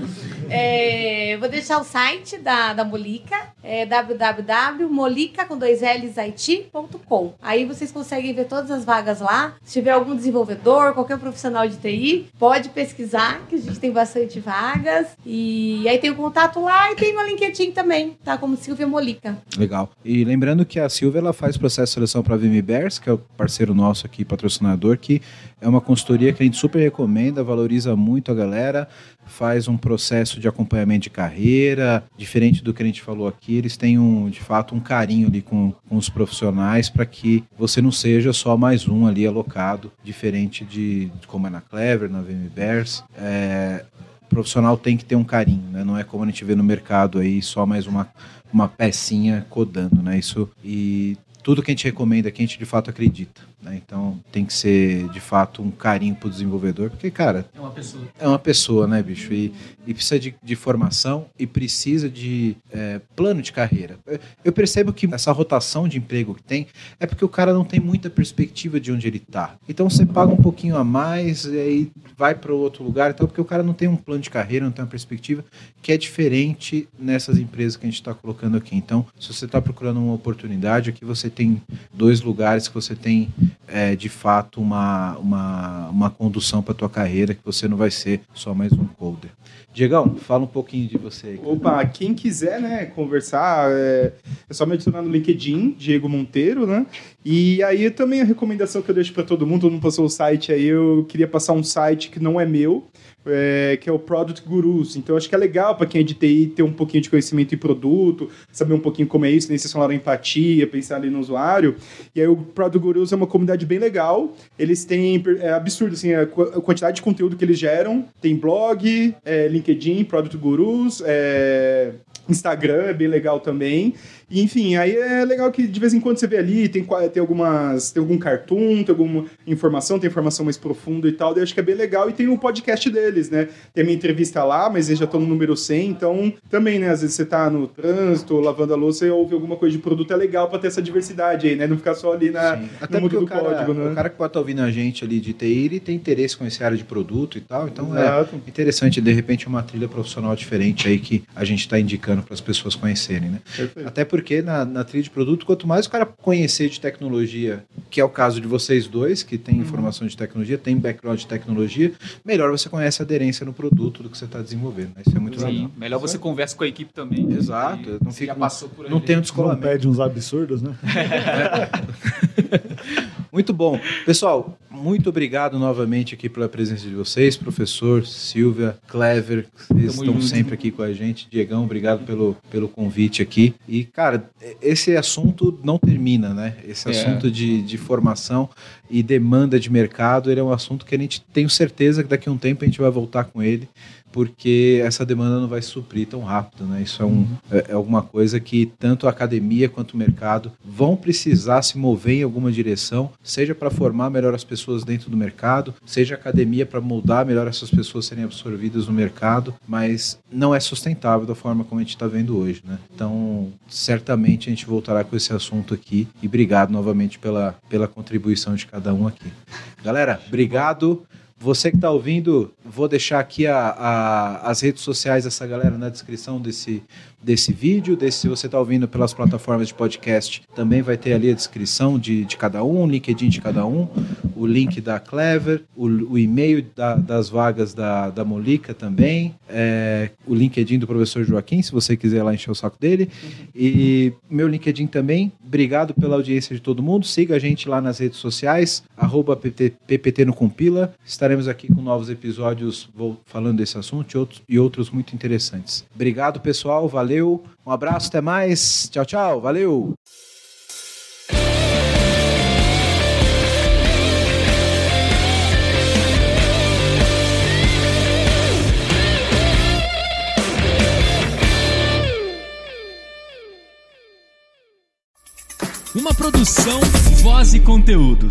É, vou deixar o site da, da Molica, é www.molica com dois L's, IT.com. Aí vocês conseguem ver todas as vagas lá. Se tiver algum desenvolvedor, qualquer profissional de TI, pode pesquisar, que a gente tem bastante vagas. E aí tem o contato lá e tem no LinkedIn também, tá? Como Silvia Molica. Legal. E lembrando que a Silvia ela faz processo de seleção para a VMBers, que é o parceiro nosso aqui, patrocinador, que é uma consultoria que a gente super recomenda, valoriza muito a galera, faz um processo de acompanhamento de carreira, diferente do que a gente falou aqui, eles têm um, de fato um carinho ali com, com os profissionais para que você não seja só mais um ali alocado, diferente de, de como é na Clever, na VMBers. É, o profissional tem que ter um carinho, né? Não é como a gente vê no mercado aí, só mais uma, uma pecinha codando, né? Isso e tudo que a gente recomenda aqui a gente de fato acredita, né? Então tem que ser de fato um carinho pro desenvolvedor, porque cara, É uma pessoa. é uma pessoa, né, bicho? E, e precisa de, de formação e precisa de é, plano de carreira. Eu- percebo que essa rotação de emprego que tem é porque o cara não tem muita perspectiva de onde ele tá. Então você paga um pouquinho a mais e aí vai para outro lugar, então porque o cara não tem um plano de carreira, não tem uma perspectiva que é diferente nessas empresas que a gente está colocando aqui. Então, se você está procurando uma oportunidade, aqui você tem dois lugares que você tem é, de fato uma, uma, uma condução para tua carreira, que você não vai ser só mais um coder. Diegão, fala um pouquinho de você aí. Opa, quem quiser, né, conversar, é, é só me adicionar no LinkedIn, Diego Monteiro, né? E aí também a recomendação que eu deixo para todo mundo, mundo passou o site aí, eu queria passar um site que não é meu, é, que é o Product Gurus. Então acho que é legal para quem é de TI ter um pouquinho de conhecimento em produto, saber um pouquinho como é isso, nem vocês falaram empatia, pensar ali no usuário. E aí o Product Gurus é uma comunidade bem legal. Eles têm é absurdo assim a quantidade de conteúdo que eles geram. Tem blog, é, LinkedIn, Product Gurus, é, Instagram é bem legal também. E, enfim, aí é legal que de vez em quando você vê ali, tem, tem algumas. Tem algum cartoon, tem alguma informação, tem informação mais profunda e tal. Daí eu acho que é bem legal. E tem o podcast deles, né? Tem a minha entrevista lá, mas eles já estão no número 100, então também, né? Às vezes você tá no trânsito, lavando a louça e ouve alguma coisa de produto, é legal pra ter essa diversidade aí, né? Não ficar só ali na, Sim. no mundo do cara, código, né? o cara que pode estar ouvindo a gente ali de TI, ele tem interesse com esse área de produto e tal, então é Exato. interessante, de repente, uma trilha profissional diferente aí que a gente está indicando para as pessoas conhecerem, né? Perfeito. Até porque na, na trilha de produto, quanto mais o cara conhecer de tecnologia, que é o caso de vocês dois, que tem informação de tecnologia, tem background de tecnologia, melhor você conhece a aderência no produto do que você está desenvolvendo. né? Isso é muito Sim, legal. melhor você conversa com a equipe também. Exato, E não fica- já passou por Não tem um Não descolamento. pede uns absurdos, né? (laughs) Muito bom. Pessoal, muito obrigado novamente aqui pela presença de vocês, professor, Silvia, Clever, vocês Tamo estão junto. sempre aqui com a gente. Diegão, obrigado pelo, pelo convite aqui. E, cara, esse assunto não termina, né? Esse É. assunto de, de formação e demanda de mercado, ele é um assunto que a gente tenho certeza que daqui a um tempo a gente vai voltar com ele, porque essa demanda não vai suprir tão rápido, né? Isso é, um, é, é alguma coisa que tanto a academia quanto o mercado vão precisar se mover em alguma direção, seja para formar melhor as pessoas dentro do mercado, seja a academia para moldar melhor essas pessoas serem absorvidas no mercado, mas não é sustentável da forma como a gente está vendo hoje, né? Então, certamente a gente voltará com esse assunto aqui e obrigado novamente pela, pela contribuição de cada um aqui. Galera, obrigado. Você que está ouvindo, vou deixar aqui a- a- as redes sociais dessa galera na descrição desse, desse vídeo. Desse, se você está ouvindo pelas plataformas de podcast, também vai ter ali a descrição de, de cada um, o LinkedIn de cada um, o link da Clever, o, o e-mail da- das vagas da, da Molica também, é, o LinkedIn do professor Joaquim, se você quiser lá encher o saco dele. E meu LinkedIn também. Obrigado pela audiência de todo mundo. Siga a gente lá nas redes sociais, arroba PPT, no Compila. Estaremos aqui com novos episódios falando desse assunto e outros, e outros muito interessantes. Obrigado, pessoal. Valeu, um abraço, até mais. Tchau, tchau. Valeu. Uma produção, voz e conteúdo.